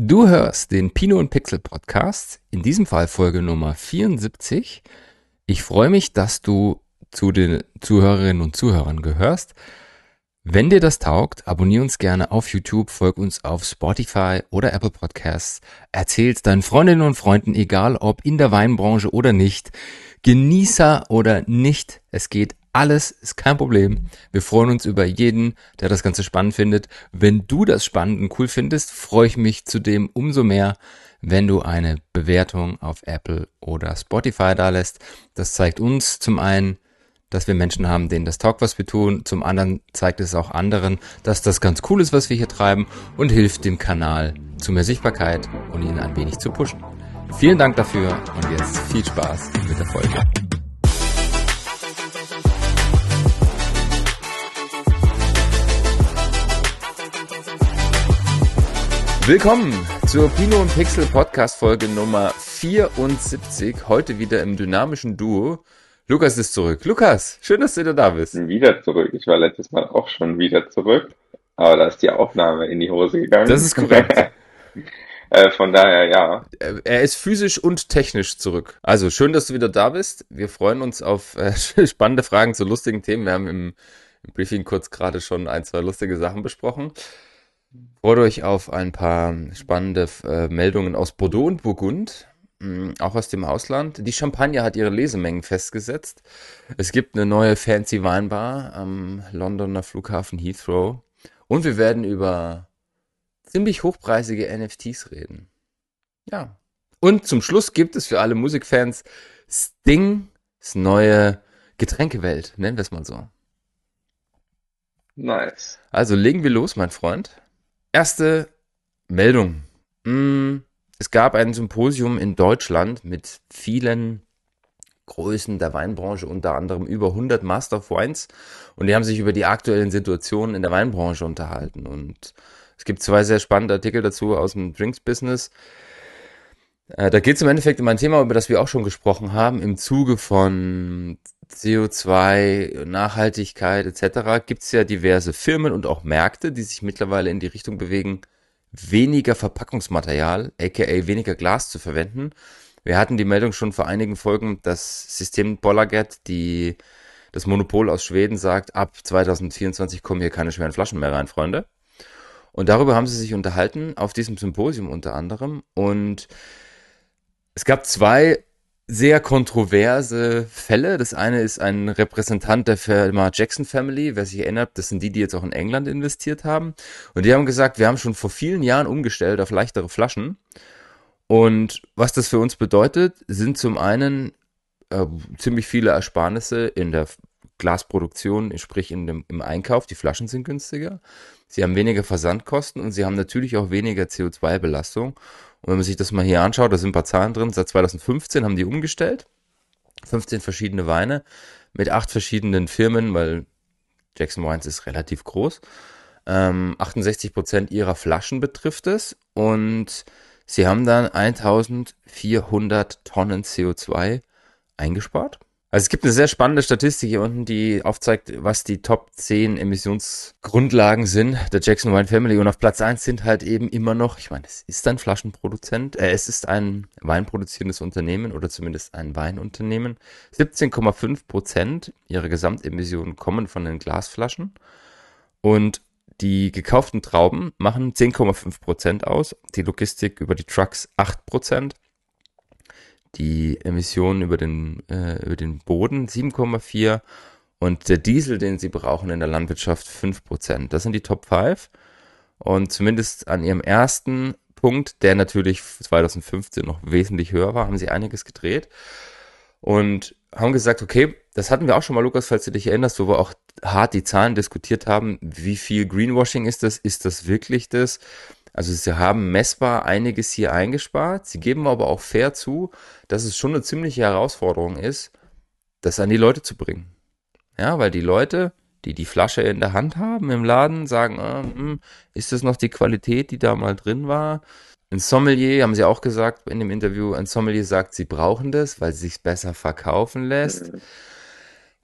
Du hörst den Pino und Pixel Podcast, in diesem Fall Folge Nummer 74. Ich freue mich, dass du zu den Zuhörerinnen und Zuhörern gehörst. Wenn dir das taugt, abonniere uns gerne auf YouTube, folg uns auf Spotify oder Apple Podcasts, erzähl's deinen Freundinnen und Freunden, egal ob in der Weinbranche oder nicht, Genießer oder nicht, es geht alles ist kein Problem. Wir freuen uns über jeden, der das Ganze spannend findet. Wenn du das spannend und cool findest, freue ich mich zudem umso mehr, wenn du eine Bewertung auf Apple oder Spotify da lässt. Das zeigt uns zum einen, dass wir Menschen haben, denen das taugt, was wir tun. Zum anderen zeigt es auch anderen, dass das ganz cool ist, was wir hier treiben und hilft dem Kanal zu mehr Sichtbarkeit und ihn ein wenig zu pushen. Vielen Dank dafür und jetzt viel Spaß mit der Folge. Willkommen zur Pino und Pixel Podcast Folge Nummer 74. Heute wieder im dynamischen Duo. Lukas ist zurück. Lukas, schön, dass du wieder da bist. Wieder zurück. Ich war letztes Mal auch schon wieder zurück. Aber da ist die Aufnahme in die Hose gegangen. Das ist korrekt. äh, von daher, ja. Er ist physisch und technisch zurück. Also schön, dass du wieder da bist. Wir freuen uns auf äh, spannende Fragen zu lustigen Themen. Wir haben im, im Briefing kurz gerade schon ein, zwei lustige Sachen besprochen. Freut euch auf ein paar spannende äh, Meldungen aus Bordeaux und Burgund, mh, auch aus dem Ausland. Die Champagne hat ihre Lesemengen festgesetzt. Es gibt eine neue fancy Weinbar am Londoner Flughafen Heathrow. Und wir werden über ziemlich hochpreisige NFTs reden. Ja. Und zum Schluss gibt es für alle Musikfans Sting, das neue Getränkewelt, nennen wir es mal so. Nice. Also legen wir los, mein Freund. Erste Meldung. Hm, es gab ein Symposium in Deutschland mit vielen Größen der Weinbranche, unter anderem über 100 Master of Wines. Und die haben sich über die aktuellen Situationen in der Weinbranche unterhalten. Und es gibt zwei sehr spannende Artikel dazu aus dem Drinks-Business. Äh, da geht es im Endeffekt um ein Thema, über das wir auch schon gesprochen haben, im Zuge von CO2, Nachhaltigkeit etc. gibt es ja diverse Firmen und auch Märkte, die sich mittlerweile in die Richtung bewegen, weniger Verpackungsmaterial, aka weniger Glas zu verwenden. Wir hatten die Meldung schon vor einigen Folgen, dass System Bollaget, die das Monopol aus Schweden sagt, ab 2024 kommen hier keine schweren Flaschen mehr rein, Freunde. Und darüber haben sie sich unterhalten, auf diesem Symposium unter anderem. Und es gab zwei sehr kontroverse Fälle. Das eine ist ein Repräsentant der Firma Jackson Family. Wer sich erinnert, das sind die, die jetzt auch in England investiert haben. Und die haben gesagt, wir haben schon vor vielen Jahren umgestellt auf leichtere Flaschen. Und was das für uns bedeutet, sind zum einen äh, ziemlich viele Ersparnisse in der Glasproduktion, sprich in dem, im Einkauf. Die Flaschen sind günstiger. Sie haben weniger Versandkosten und sie haben natürlich auch weniger CO2-Belastung. Und wenn man sich das mal hier anschaut, da sind ein paar Zahlen drin. Seit 2015 haben die umgestellt. 15 verschiedene Weine mit acht verschiedenen Firmen, weil Jackson Wines ist relativ groß. Ähm, 68 Prozent ihrer Flaschen betrifft es und sie haben dann 1400 Tonnen CO2 eingespart. Also es gibt eine sehr spannende Statistik hier unten, die aufzeigt, was die Top 10 Emissionsgrundlagen sind der Jackson Wine Family. Und auf Platz 1 sind halt eben immer noch, ich meine, es ist ein Flaschenproduzent, äh, es ist ein weinproduzierendes Unternehmen oder zumindest ein Weinunternehmen. 17,5 Prozent ihrer Gesamtemissionen kommen von den Glasflaschen. Und die gekauften Trauben machen 10,5 Prozent aus, die Logistik über die Trucks 8 Prozent die Emissionen über den, äh, über den Boden 7,4 und der Diesel, den sie brauchen in der Landwirtschaft 5%. Das sind die Top 5 und zumindest an ihrem ersten Punkt, der natürlich 2015 noch wesentlich höher war, haben sie einiges gedreht und haben gesagt, okay, das hatten wir auch schon mal, Lukas, falls du dich erinnerst, wo wir auch hart die Zahlen diskutiert haben. Wie viel Greenwashing ist das? Ist das wirklich das? Also sie haben messbar einiges hier eingespart. Sie geben aber auch fair zu, dass es schon eine ziemliche Herausforderung ist, das an die Leute zu bringen. Ja, weil die Leute, die die Flasche in der Hand haben im Laden, sagen, äh, hm, ist das noch die Qualität, die da mal drin war? Ein Sommelier, haben sie auch gesagt in dem Interview, ein Sommelier sagt, sie brauchen das, weil es sich besser verkaufen lässt. Mhm.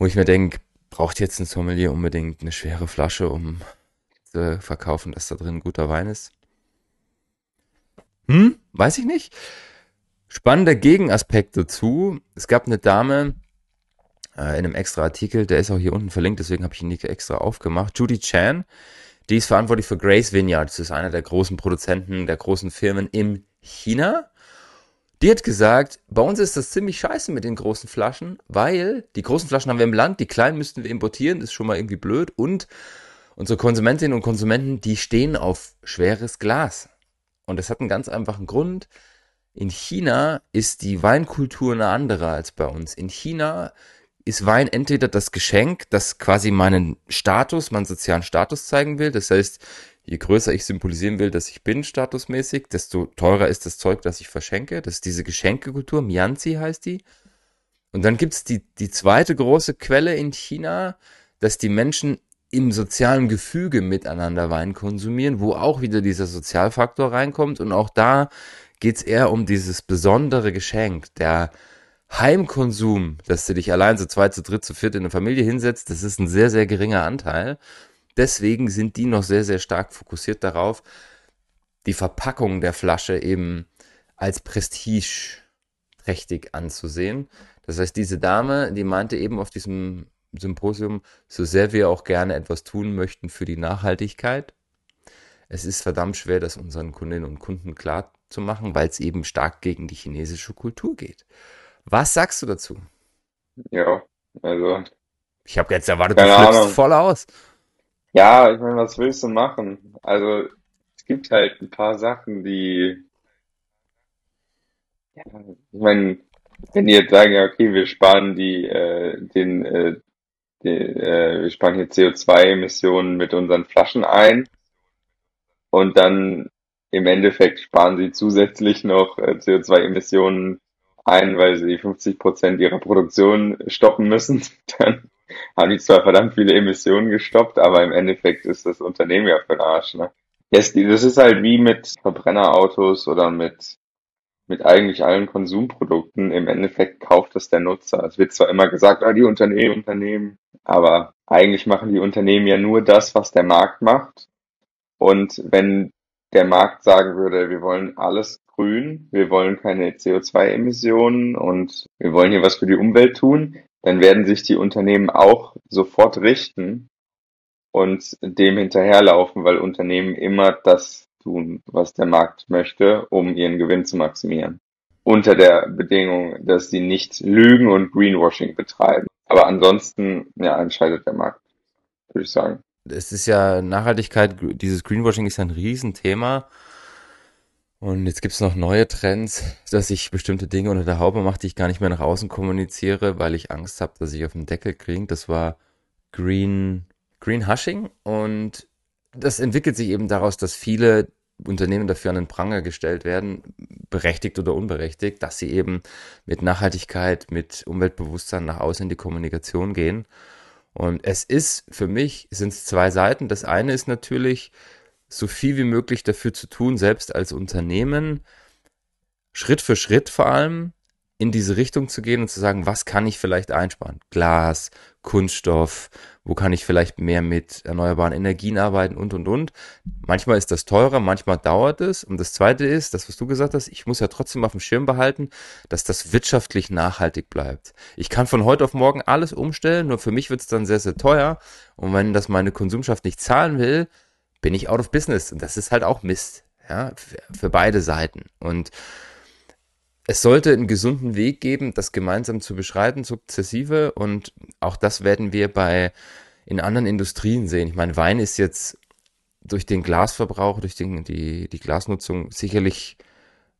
Wo ich mir denke, braucht jetzt ein Sommelier unbedingt eine schwere Flasche, um zu verkaufen, dass da drin guter Wein ist? Hm, weiß ich nicht. Spannender Gegenaspekt dazu. Es gab eine Dame äh, in einem extra Artikel, der ist auch hier unten verlinkt, deswegen habe ich ihn nicht extra aufgemacht. Judy Chan, die ist verantwortlich für Grace Vineyard. Das ist einer der großen Produzenten, der großen Firmen in China. Die hat gesagt, bei uns ist das ziemlich scheiße mit den großen Flaschen, weil die großen Flaschen haben wir im Land, die kleinen müssten wir importieren, das ist schon mal irgendwie blöd. Und unsere Konsumentinnen und Konsumenten, die stehen auf schweres Glas. Und das hat einen ganz einfachen Grund. In China ist die Weinkultur eine andere als bei uns. In China ist Wein entweder das Geschenk, das quasi meinen Status, meinen sozialen Status zeigen will. Das heißt, je größer ich symbolisieren will, dass ich bin statusmäßig, desto teurer ist das Zeug, das ich verschenke. Das ist diese Geschenkekultur, Mianzi heißt die. Und dann gibt's die, die zweite große Quelle in China, dass die Menschen im sozialen Gefüge miteinander Wein konsumieren, wo auch wieder dieser Sozialfaktor reinkommt. Und auch da geht's eher um dieses besondere Geschenk, der Heimkonsum, dass du dich allein zu zweit, zu dritt, zu viert in eine Familie hinsetzt, das ist ein sehr, sehr geringer Anteil. Deswegen sind die noch sehr, sehr stark fokussiert darauf, die Verpackung der Flasche eben als prestigeträchtig anzusehen. Das heißt, diese Dame, die meinte eben auf diesem Symposium, so sehr wir auch gerne etwas tun möchten für die Nachhaltigkeit. Es ist verdammt schwer, das unseren Kundinnen und Kunden klar zu machen, weil es eben stark gegen die chinesische Kultur geht. Was sagst du dazu? Ja, also. Ich habe jetzt erwartet, du flippst voll aus. Ja, ich meine, was willst du machen? Also, es gibt halt ein paar Sachen, die, ja, ich meine, wenn die jetzt sagen, ja, okay, wir sparen die, äh, den, äh, die, äh, wir sparen hier CO2-Emissionen mit unseren Flaschen ein und dann im Endeffekt sparen sie zusätzlich noch äh, CO2-Emissionen ein, weil sie 50 Prozent ihrer Produktion stoppen müssen. Dann haben die zwar verdammt viele Emissionen gestoppt, aber im Endeffekt ist das Unternehmen ja für den Arsch. Ne? Das ist halt wie mit Verbrennerautos oder mit mit eigentlich allen Konsumprodukten. Im Endeffekt kauft es der Nutzer. Es wird zwar immer gesagt, ah, die Unternehmen, Unternehmen, aber eigentlich machen die Unternehmen ja nur das, was der Markt macht. Und wenn der Markt sagen würde, wir wollen alles grün, wir wollen keine CO2-Emissionen und wir wollen hier was für die Umwelt tun, dann werden sich die Unternehmen auch sofort richten und dem hinterherlaufen, weil Unternehmen immer das tun, was der Markt möchte, um ihren Gewinn zu maximieren. Unter der Bedingung, dass sie nicht Lügen und Greenwashing betreiben. Aber ansonsten, ja, entscheidet der Markt, würde ich sagen es ist ja Nachhaltigkeit, dieses Greenwashing ist ja ein Riesenthema. Und jetzt gibt's noch neue Trends, dass ich bestimmte Dinge unter der Haube mache, die ich gar nicht mehr nach außen kommuniziere, weil ich Angst habe, dass ich auf den Deckel kriege. Das war Green, Green Hushing und das entwickelt sich eben daraus, dass viele Unternehmen dafür an den Pranger gestellt werden, berechtigt oder unberechtigt, dass sie eben mit Nachhaltigkeit, mit Umweltbewusstsein nach außen in die Kommunikation gehen. Und es ist, für mich sind es zwei Seiten. Das eine ist natürlich, so viel wie möglich dafür zu tun, selbst als Unternehmen, Schritt für Schritt vor allem, in diese Richtung zu gehen und zu sagen, was kann ich vielleicht einsparen? Glas, Kunststoff, wo kann ich vielleicht mehr mit erneuerbaren Energien arbeiten und, und, und. Manchmal ist das teurer, manchmal dauert es. Und das Zweite ist, das, was du gesagt hast, ich muss ja trotzdem auf dem Schirm behalten, dass das wirtschaftlich nachhaltig bleibt. Ich kann von heute auf morgen alles umstellen, nur für mich wird es dann sehr, sehr teuer. Und wenn das meine Konsumschaft nicht zahlen will, bin ich out of business. Und das ist halt auch Mist. Ja, für, für beide Seiten. Und es sollte einen gesunden Weg geben, das gemeinsam zu beschreiten, sukzessive. Und auch das werden wir bei in anderen Industrien sehen. Ich meine, Wein ist jetzt durch den Glasverbrauch, durch den, die, die Glasnutzung sicherlich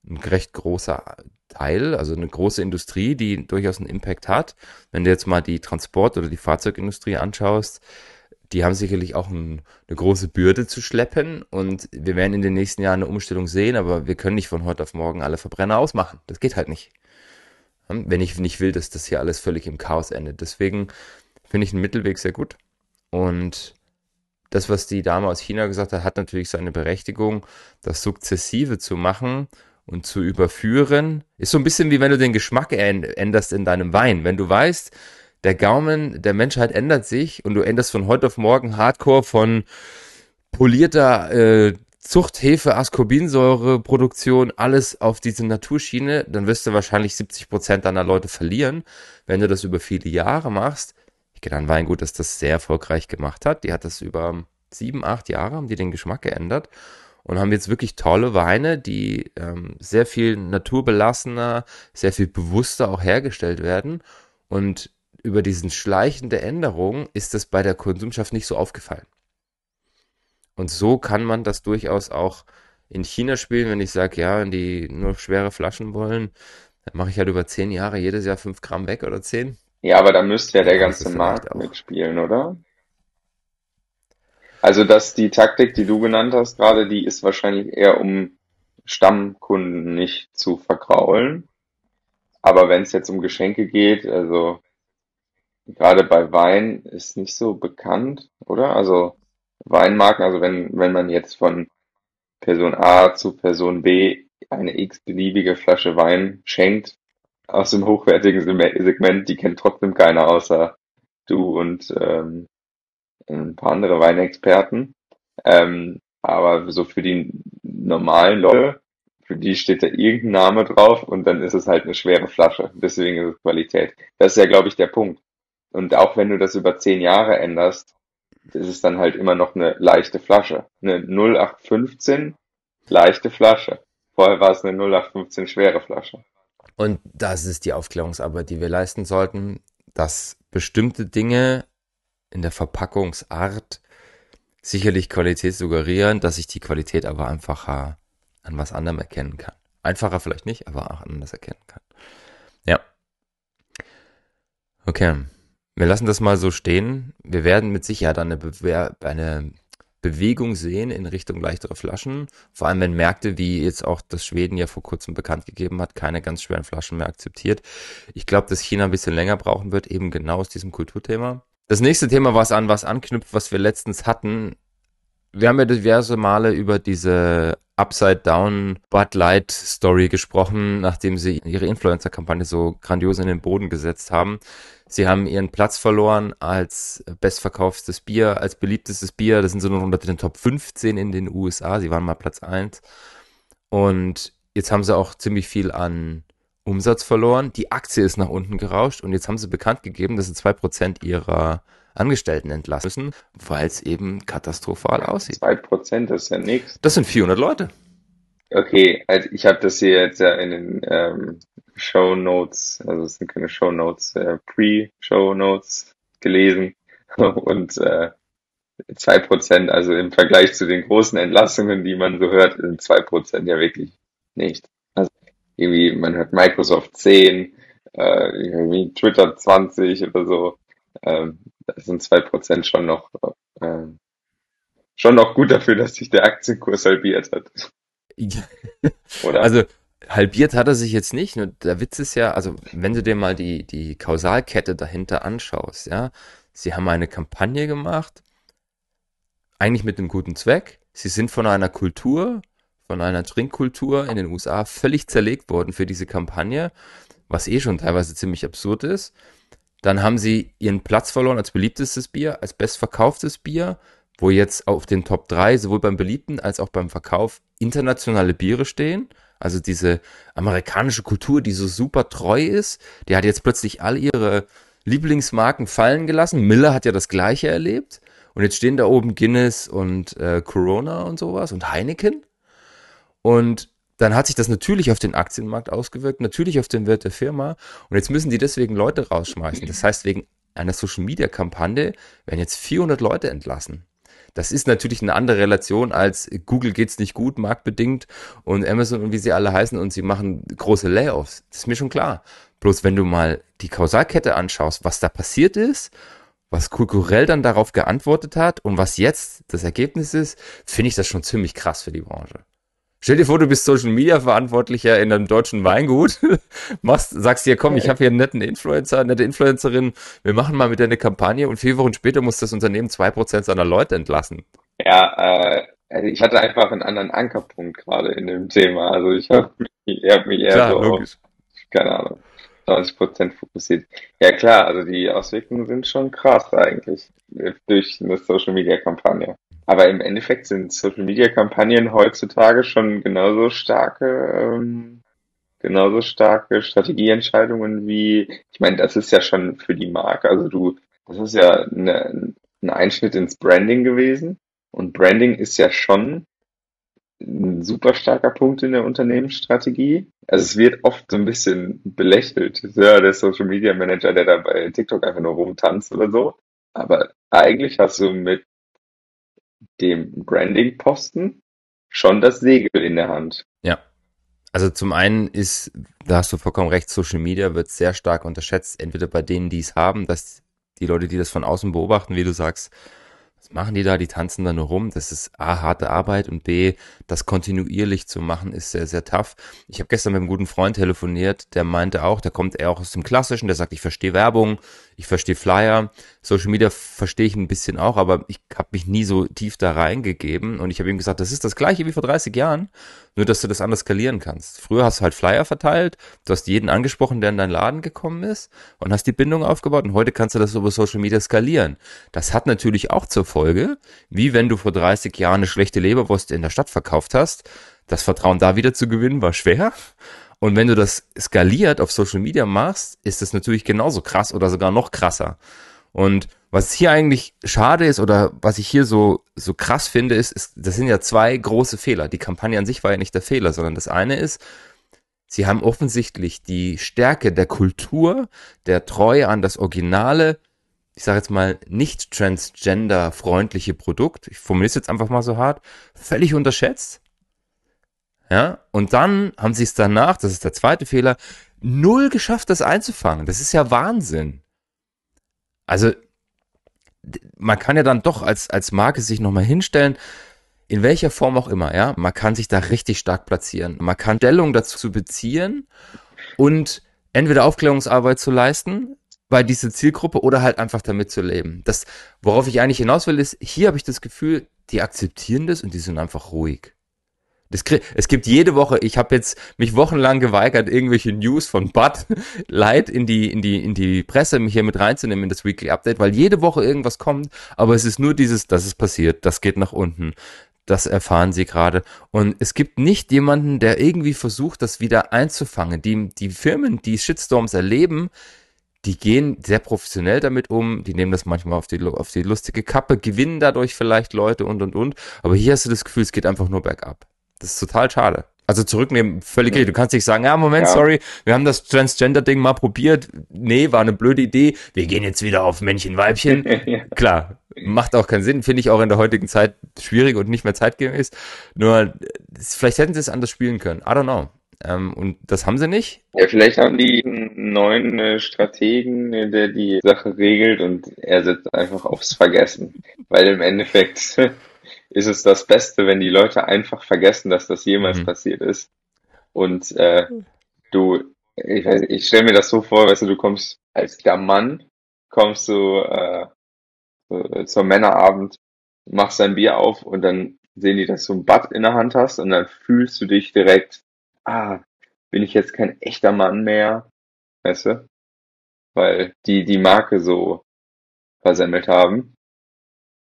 ein recht großer Teil, also eine große Industrie, die durchaus einen Impact hat. Wenn du jetzt mal die Transport- oder die Fahrzeugindustrie anschaust, die haben sicherlich auch ein, eine große Bürde zu schleppen und wir werden in den nächsten Jahren eine Umstellung sehen, aber wir können nicht von heute auf morgen alle Verbrenner ausmachen. Das geht halt nicht. Wenn ich nicht will, dass das hier alles völlig im Chaos endet. Deswegen finde ich einen Mittelweg sehr gut. Und das, was die Dame aus China gesagt hat, hat natürlich seine Berechtigung, das sukzessive zu machen und zu überführen. Ist so ein bisschen wie wenn du den Geschmack änderst in deinem Wein. Wenn du weißt, der Gaumen der Menschheit ändert sich und du änderst von heute auf morgen Hardcore von polierter äh, Zucht, Hefe, Ascorbinsäure, Produktion, alles auf diese Naturschiene, dann wirst du wahrscheinlich 70 Prozent deiner Leute verlieren. Wenn du das über viele Jahre machst, ich kenne ein Weingut, das das sehr erfolgreich gemacht hat. Die hat das über sieben, acht Jahre, haben die den Geschmack geändert und haben jetzt wirklich tolle Weine, die ähm, sehr viel naturbelassener, sehr viel bewusster auch hergestellt werden. Und über diesen schleichende Änderung ist es bei der Konsumschaft nicht so aufgefallen. Und so kann man das durchaus auch in China spielen, wenn ich sage, ja, wenn die nur schwere Flaschen wollen, dann mache ich halt über zehn Jahre jedes Jahr fünf Gramm weg oder zehn. Ja, aber da müsste ja der ganze Markt auch. mitspielen, oder? Also, dass die Taktik, die du genannt hast gerade, die ist wahrscheinlich eher um Stammkunden nicht zu verkraulen. Aber wenn es jetzt um Geschenke geht, also gerade bei Wein ist nicht so bekannt, oder? Also Weinmarken, also wenn, wenn man jetzt von Person A zu Person B eine x-beliebige Flasche Wein schenkt, aus dem hochwertigen Segment, die kennt trotzdem keiner außer du und ähm, ein paar andere Weinexperten. Ähm, aber so für die normalen Leute, für die steht da irgendein Name drauf und dann ist es halt eine schwere Flasche. Deswegen ist es Qualität. Das ist ja, glaube ich, der Punkt. Und auch wenn du das über zehn Jahre änderst, ist es dann halt immer noch eine leichte Flasche. Eine 0815 leichte Flasche. Vorher war es eine 0815 schwere Flasche. Und das ist die Aufklärungsarbeit, die wir leisten sollten, dass bestimmte Dinge in der Verpackungsart sicherlich Qualität suggerieren, dass ich die Qualität aber einfacher an was anderem erkennen kann. Einfacher vielleicht nicht, aber auch anders erkennen kann. Ja. Okay. Wir lassen das mal so stehen. Wir werden mit Sicherheit eine, Bewer eine Bewegung sehen in Richtung leichtere Flaschen. Vor allem, wenn Märkte, wie jetzt auch das Schweden ja vor kurzem bekannt gegeben hat, keine ganz schweren Flaschen mehr akzeptiert. Ich glaube, dass China ein bisschen länger brauchen wird, eben genau aus diesem Kulturthema. Das nächste Thema, was an was anknüpft, was wir letztens hatten, wir haben ja diverse Male über diese Upside Down Bud Light Story gesprochen, nachdem sie ihre Influencer-Kampagne so grandios in den Boden gesetzt haben. Sie haben ihren Platz verloren als bestverkauftes Bier, als beliebtestes Bier. Das sind so nur unter den Top 15 in den USA. Sie waren mal Platz 1. Und jetzt haben sie auch ziemlich viel an Umsatz verloren. Die Aktie ist nach unten gerauscht und jetzt haben sie bekannt gegeben, dass sie 2% ihrer Angestellten entlassen müssen, weil es eben katastrophal aussieht. 2% ist ja nichts. Das sind 400 Leute. Okay, also ich habe das hier jetzt ja in den ähm, Show Notes, also es sind keine Show Notes, äh, Pre-Show Notes gelesen und äh, 2%, also im Vergleich zu den großen Entlassungen, die man so hört, sind 2% ja wirklich nicht. Also irgendwie, man hört Microsoft 10, äh, irgendwie Twitter 20 oder so. Ähm, da sind 2% schon noch äh, schon noch gut dafür, dass sich der Aktienkurs halbiert hat. Oder? Also halbiert hat er sich jetzt nicht. Nur der Witz ist ja, also wenn du dir mal die, die Kausalkette dahinter anschaust, ja, sie haben eine Kampagne gemacht, eigentlich mit einem guten Zweck. Sie sind von einer Kultur, von einer Trinkkultur in den USA völlig zerlegt worden für diese Kampagne, was eh schon teilweise ziemlich absurd ist. Dann haben sie ihren Platz verloren als beliebtestes Bier, als bestverkauftes Bier, wo jetzt auf den Top 3 sowohl beim beliebten als auch beim Verkauf internationale Biere stehen. Also diese amerikanische Kultur, die so super treu ist, die hat jetzt plötzlich all ihre Lieblingsmarken fallen gelassen. Miller hat ja das gleiche erlebt. Und jetzt stehen da oben Guinness und äh, Corona und sowas und Heineken. Und dann hat sich das natürlich auf den Aktienmarkt ausgewirkt, natürlich auf den Wert der Firma. Und jetzt müssen die deswegen Leute rausschmeißen. Das heißt, wegen einer Social-Media-Kampagne werden jetzt 400 Leute entlassen. Das ist natürlich eine andere Relation als Google geht's nicht gut, marktbedingt und Amazon und wie sie alle heißen und sie machen große Layoffs. Das ist mir schon klar. Bloß wenn du mal die Kausalkette anschaust, was da passiert ist, was kulturell dann darauf geantwortet hat und was jetzt das Ergebnis ist, finde ich das schon ziemlich krass für die Branche. Stell dir vor, du bist Social Media Verantwortlicher in einem deutschen Weingut, machst, sagst dir, komm, ich habe hier einen netten Influencer, eine nette Influencerin, wir machen mal mit dir eine Kampagne und vier Wochen später muss das Unternehmen zwei Prozent seiner Leute entlassen. Ja, äh, also ich hatte einfach einen anderen Ankerpunkt gerade in dem Thema. Also ich habe mich, hab mich eher klar, so logisch. auf, keine Ahnung, 90 Prozent fokussiert. Ja klar, also die Auswirkungen sind schon krass eigentlich durch eine Social Media Kampagne. Aber im Endeffekt sind Social Media Kampagnen heutzutage schon genauso starke, ähm, genauso starke Strategieentscheidungen wie, ich meine, das ist ja schon für die Marke. Also du, das ist ja eine, ein Einschnitt ins Branding gewesen. Und Branding ist ja schon ein super starker Punkt in der Unternehmensstrategie. Also es wird oft so ein bisschen belächelt. Ja, der Social Media Manager, der da bei TikTok einfach nur rumtanzt oder so. Aber eigentlich hast du mit dem Branding-Posten schon das Segel in der Hand. Ja. Also zum einen ist, da hast du vollkommen recht, Social Media wird sehr stark unterschätzt, entweder bei denen, die es haben, dass die Leute, die das von außen beobachten, wie du sagst, was machen die da? Die tanzen da nur rum. Das ist A, harte Arbeit und B, das kontinuierlich zu machen, ist sehr, sehr tough. Ich habe gestern mit einem guten Freund telefoniert, der meinte auch, der kommt eher auch aus dem Klassischen, der sagt, ich verstehe Werbung, ich verstehe Flyer, Social Media verstehe ich ein bisschen auch, aber ich habe mich nie so tief da reingegeben und ich habe ihm gesagt, das ist das gleiche wie vor 30 Jahren, nur dass du das anders skalieren kannst. Früher hast du halt Flyer verteilt, du hast jeden angesprochen, der in deinen Laden gekommen ist und hast die Bindung aufgebaut und heute kannst du das über Social Media skalieren. Das hat natürlich auch zur Folge, wie wenn du vor 30 Jahren eine schlechte Leberwurst in der Stadt verkauft hast, das Vertrauen da wieder zu gewinnen war schwer. Und wenn du das skaliert auf Social Media machst, ist das natürlich genauso krass oder sogar noch krasser. Und was hier eigentlich schade ist oder was ich hier so, so krass finde, ist, ist, das sind ja zwei große Fehler. Die Kampagne an sich war ja nicht der Fehler, sondern das eine ist, sie haben offensichtlich die Stärke der Kultur, der Treue an das Originale, ich sage jetzt mal nicht transgender-freundliche Produkt, ich formuliere es jetzt einfach mal so hart, völlig unterschätzt ja, und dann haben sie es danach, das ist der zweite Fehler, null geschafft, das einzufangen. Das ist ja Wahnsinn. Also, man kann ja dann doch als, als Marke sich nochmal hinstellen, in welcher Form auch immer, ja. Man kann sich da richtig stark platzieren. Man kann Stellung dazu beziehen und entweder Aufklärungsarbeit zu leisten bei dieser Zielgruppe oder halt einfach damit zu leben. Das, worauf ich eigentlich hinaus will, ist, hier habe ich das Gefühl, die akzeptieren das und die sind einfach ruhig. Das, es gibt jede Woche, ich habe jetzt mich wochenlang geweigert, irgendwelche News von Bud Light in die, in die, in die Presse mich hier mit reinzunehmen in das Weekly Update, weil jede Woche irgendwas kommt, aber es ist nur dieses, das ist passiert, das geht nach unten. Das erfahren sie gerade. Und es gibt nicht jemanden, der irgendwie versucht, das wieder einzufangen. Die, die Firmen, die Shitstorms erleben, die gehen sehr professionell damit um, die nehmen das manchmal auf die, auf die lustige Kappe, gewinnen dadurch vielleicht Leute und und und. Aber hier hast du das Gefühl, es geht einfach nur bergab. Das ist total schade. Also zurücknehmen, völlig richtig. Du kannst nicht sagen, ja, Moment, ja. sorry, wir haben das Transgender-Ding mal probiert. Nee, war eine blöde Idee. Wir gehen jetzt wieder auf Männchen, Weibchen. ja. Klar, macht auch keinen Sinn. Finde ich auch in der heutigen Zeit schwierig und nicht mehr zeitgemäß. Nur, vielleicht hätten sie es anders spielen können. I don't know. Ähm, und das haben sie nicht. Ja, vielleicht haben die einen neuen äh, Strategen, äh, der die Sache regelt und er sitzt einfach aufs Vergessen. Weil im Endeffekt ist es das Beste, wenn die Leute einfach vergessen, dass das jemals mhm. passiert ist. Und äh, du, ich, weiß, ich stelle mir das so vor, weißt du, du kommst als der Mann, kommst du äh, zum Männerabend, machst dein Bier auf und dann sehen die, dass du ein Bad in der Hand hast und dann fühlst du dich direkt, ah, bin ich jetzt kein echter Mann mehr, weißt du? Weil die die Marke so versemmelt haben.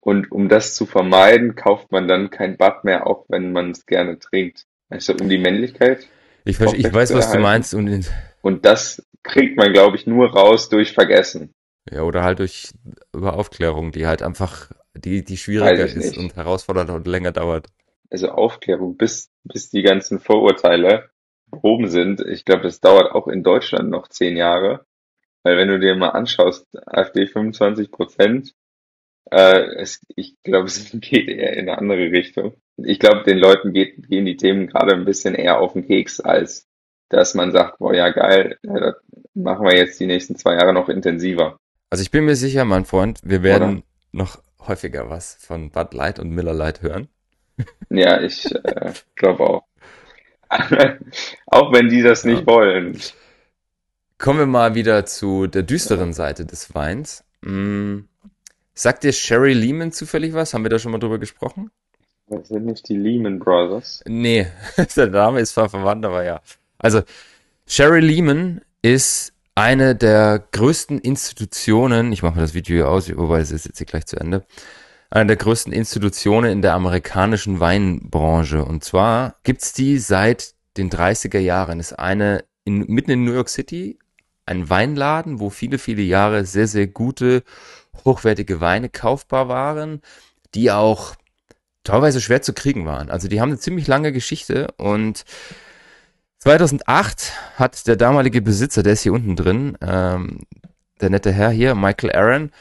Und um das zu vermeiden, kauft man dann kein Bad mehr, auch wenn man es gerne trinkt. Also um die Männlichkeit. Ich, ich weiß, was du meinst. Und, und das kriegt man, glaube ich, nur raus durch Vergessen. Ja, oder halt durch über Aufklärung, die halt einfach, die, die schwieriger ist nicht. und herausfordernder und länger dauert. Also Aufklärung, bis, bis die ganzen Vorurteile behoben sind. Ich glaube, das dauert auch in Deutschland noch zehn Jahre. Weil wenn du dir mal anschaust, AfD 25 Prozent, äh, es, ich glaube, es geht eher in eine andere Richtung. Ich glaube, den Leuten geht, gehen die Themen gerade ein bisschen eher auf den Keks, als dass man sagt, boah, ja geil, ja, das machen wir jetzt die nächsten zwei Jahre noch intensiver. Also ich bin mir sicher, mein Freund, wir werden Oder? noch häufiger was von Bud Light und Miller Light hören. Ja, ich äh, glaube auch. auch wenn die das nicht ja. wollen. Kommen wir mal wieder zu der düsteren Seite des Weins. Hm, Sagt dir Sherry Lehman zufällig was? Haben wir da schon mal drüber gesprochen? Das sind nicht die Lehman Brothers. Nee, der Name ist zwar verwandt, aber ja. Also, Sherry Lehman ist eine der größten Institutionen, ich mache mir das Video hier aus, wobei es ist jetzt hier gleich zu Ende, einer der größten Institutionen in der amerikanischen Weinbranche. Und zwar gibt's die seit den 30er Jahren. Ist eine in, mitten in New York City ein Weinladen, wo viele, viele Jahre sehr, sehr gute, hochwertige Weine kaufbar waren, die auch teilweise schwer zu kriegen waren. Also die haben eine ziemlich lange Geschichte und 2008 hat der damalige Besitzer, der ist hier unten drin, ähm, der nette Herr hier, Michael Aaron,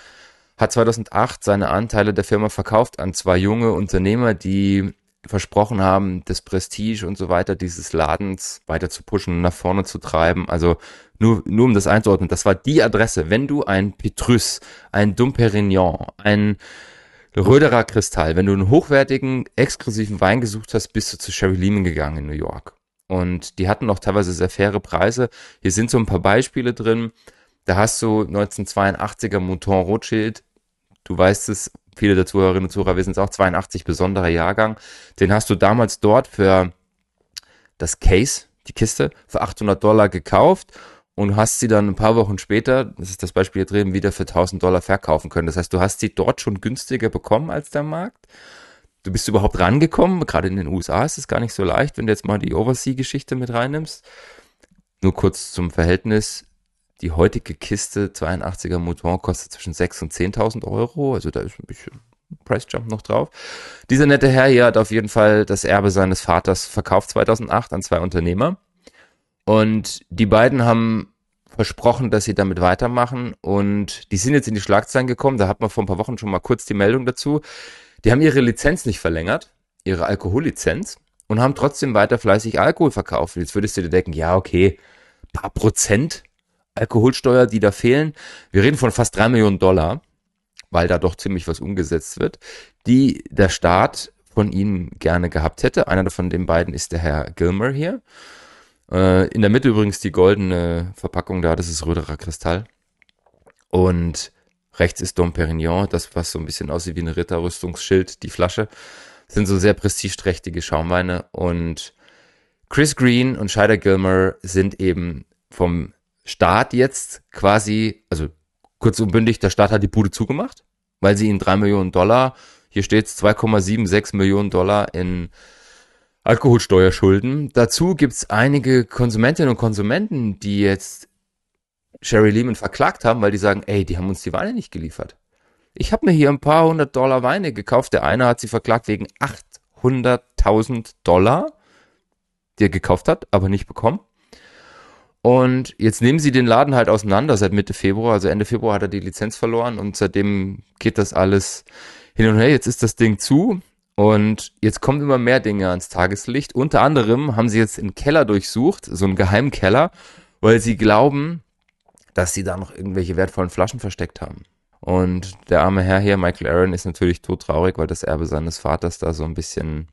hat 2008 seine Anteile der Firma verkauft an zwei junge Unternehmer, die versprochen haben, das Prestige und so weiter dieses Ladens weiter zu pushen, nach vorne zu treiben. Also nur, nur um das einzuordnen, das war die Adresse. Wenn du ein Petrus, ein Dom Perignon, ein Röderer Kristall, wenn du einen hochwertigen, exklusiven Wein gesucht hast, bist du zu Sherry Lehman gegangen in New York. Und die hatten auch teilweise sehr faire Preise. Hier sind so ein paar Beispiele drin. Da hast du 1982er Mouton Rothschild. Du weißt es, viele der Zuhörerinnen und Zuhörer wissen es auch, 82 besonderer Jahrgang. Den hast du damals dort für das Case, die Kiste, für 800 Dollar gekauft und hast sie dann ein paar Wochen später, das ist das Beispiel hier drin, wieder für 1000 Dollar verkaufen können. Das heißt, du hast sie dort schon günstiger bekommen als der Markt. Du bist überhaupt rangekommen. Gerade in den USA ist es gar nicht so leicht, wenn du jetzt mal die Oversea-Geschichte mit reinnimmst. Nur kurz zum Verhältnis. Die heutige Kiste 82er Mouton kostet zwischen 6.000 und 10.000 Euro. Also da ist ein bisschen Price Jump noch drauf. Dieser nette Herr hier hat auf jeden Fall das Erbe seines Vaters verkauft 2008 an zwei Unternehmer. Und die beiden haben versprochen, dass sie damit weitermachen. Und die sind jetzt in die Schlagzeilen gekommen. Da hat man vor ein paar Wochen schon mal kurz die Meldung dazu. Die haben ihre Lizenz nicht verlängert, ihre Alkohollizenz, und haben trotzdem weiter fleißig Alkohol verkauft. Jetzt würdest du dir denken, ja, okay, paar Prozent Alkoholsteuer, die da fehlen. Wir reden von fast drei Millionen Dollar, weil da doch ziemlich was umgesetzt wird, die der Staat von ihnen gerne gehabt hätte. Einer von den beiden ist der Herr Gilmer hier. Äh, in der Mitte übrigens die goldene Verpackung da, das ist Röderer Kristall. Und rechts ist Dom Perignon, das was so ein bisschen aussieht wie ein Ritterrüstungsschild, die Flasche. Das sind so sehr prestigeträchtige Schaumweine und Chris Green und Scheider Gilmer sind eben vom Staat jetzt quasi, also kurz und bündig, der Staat hat die Bude zugemacht, weil sie ihnen drei Millionen Dollar, hier steht 2,76 Millionen Dollar in Alkoholsteuer schulden. Dazu gibt's einige Konsumentinnen und Konsumenten, die jetzt Sherry Lehman verklagt haben, weil die sagen, ey, die haben uns die Weine nicht geliefert. Ich habe mir hier ein paar hundert Dollar Weine gekauft. Der eine hat sie verklagt wegen 800.000 Dollar, die er gekauft hat, aber nicht bekommen. Und jetzt nehmen sie den Laden halt auseinander seit Mitte Februar. Also Ende Februar hat er die Lizenz verloren und seitdem geht das alles hin und her. Jetzt ist das Ding zu und jetzt kommen immer mehr Dinge ans Tageslicht. Unter anderem haben sie jetzt einen Keller durchsucht, so einen geheimen Keller, weil sie glauben, dass sie da noch irgendwelche wertvollen Flaschen versteckt haben. Und der arme Herr hier, Michael Aaron, ist natürlich todtraurig, weil das Erbe seines Vaters da so ein bisschen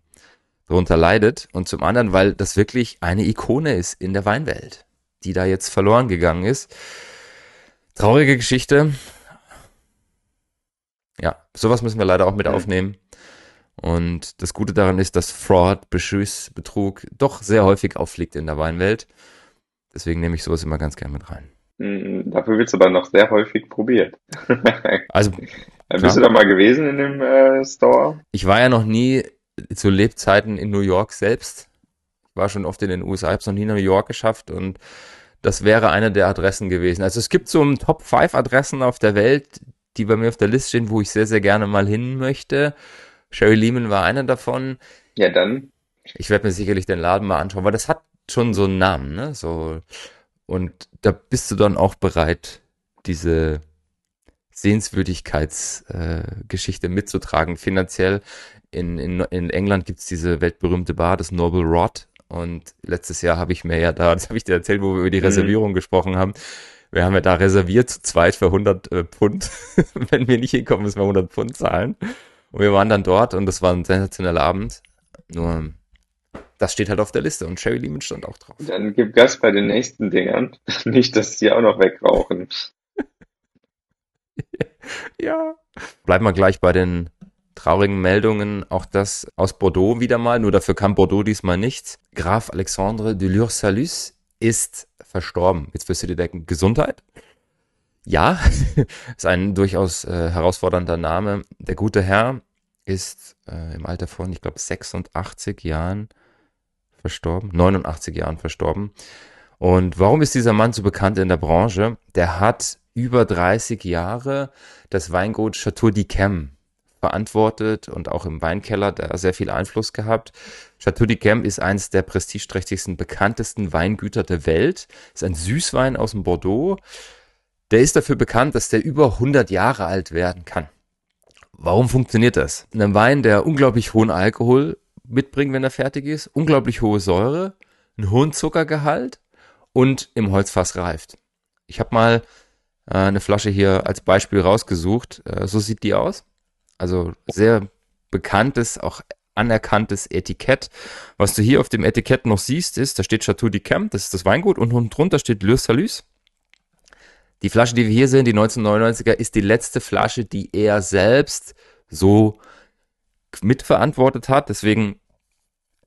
drunter leidet. Und zum anderen, weil das wirklich eine Ikone ist in der Weinwelt die da jetzt verloren gegangen ist. Traurige Geschichte. Ja, sowas müssen wir leider auch mit aufnehmen. Und das Gute daran ist, dass Fraud, Beschuss, Betrug doch sehr häufig auffliegt in der Weinwelt. Deswegen nehme ich sowas immer ganz gerne mit rein. Mhm, dafür wird es aber noch sehr häufig probiert. also, bist du da mal gewesen in dem äh, Store? Ich war ja noch nie zu Lebzeiten in New York selbst war schon oft in den USA, habe es noch nie nach New York geschafft und das wäre eine der Adressen gewesen. Also es gibt so ein Top 5 Adressen auf der Welt, die bei mir auf der Liste stehen, wo ich sehr, sehr gerne mal hin möchte. Sherry Lehman war einer davon. Ja, dann. Ich werde mir sicherlich den Laden mal anschauen, weil das hat schon so einen Namen, ne? So, und da bist du dann auch bereit, diese Sehenswürdigkeitsgeschichte äh, mitzutragen, finanziell. In, in, in England gibt's diese weltberühmte Bar, das Noble Rod, und letztes Jahr habe ich mir ja da, das habe ich dir erzählt, wo wir über die mhm. Reservierung mhm. gesprochen haben. Wir haben ja da reserviert zu zweit für 100 äh, Pfund. Wenn wir nicht hinkommen, müssen wir 100 Pfund zahlen. Und wir waren dann dort und das war ein sensationeller Abend. Nur, das steht halt auf der Liste und Sherry Lehman stand auch drauf. Dann gib Gas bei den nächsten Dingern. Nicht, dass die auch noch wegrauchen. ja. Bleiben wir gleich bei den traurigen Meldungen, auch das aus Bordeaux wieder mal, nur dafür kam Bordeaux diesmal nichts. Graf Alexandre de Lursalus ist verstorben. Jetzt wirst du dir denken, Gesundheit? Ja, ist ein durchaus äh, herausfordernder Name. Der gute Herr ist äh, im Alter von, ich glaube, 86 Jahren verstorben, 89 Jahren verstorben. Und warum ist dieser Mann so bekannt in der Branche? Der hat über 30 Jahre das Weingut Chateau d'Yquem verantwortet und auch im Weinkeller da sehr viel Einfluss gehabt. Chateau d'Yquem ist eines der prestigeträchtigsten, bekanntesten Weingüter der Welt. Ist ein Süßwein aus dem Bordeaux. Der ist dafür bekannt, dass der über 100 Jahre alt werden kann. Warum funktioniert das? Ein Wein, der unglaublich hohen Alkohol mitbringt, wenn er fertig ist, unglaublich hohe Säure, einen hohen Zuckergehalt und im Holzfass reift. Ich habe mal äh, eine Flasche hier als Beispiel rausgesucht. Äh, so sieht die aus. Also sehr bekanntes, auch anerkanntes Etikett. Was du hier auf dem Etikett noch siehst, ist, da steht Chateau d'Yquem, das ist das Weingut, und unten drunter steht Le Salus. Die Flasche, die wir hier sehen, die 1999er, ist die letzte Flasche, die er selbst so mitverantwortet hat. Deswegen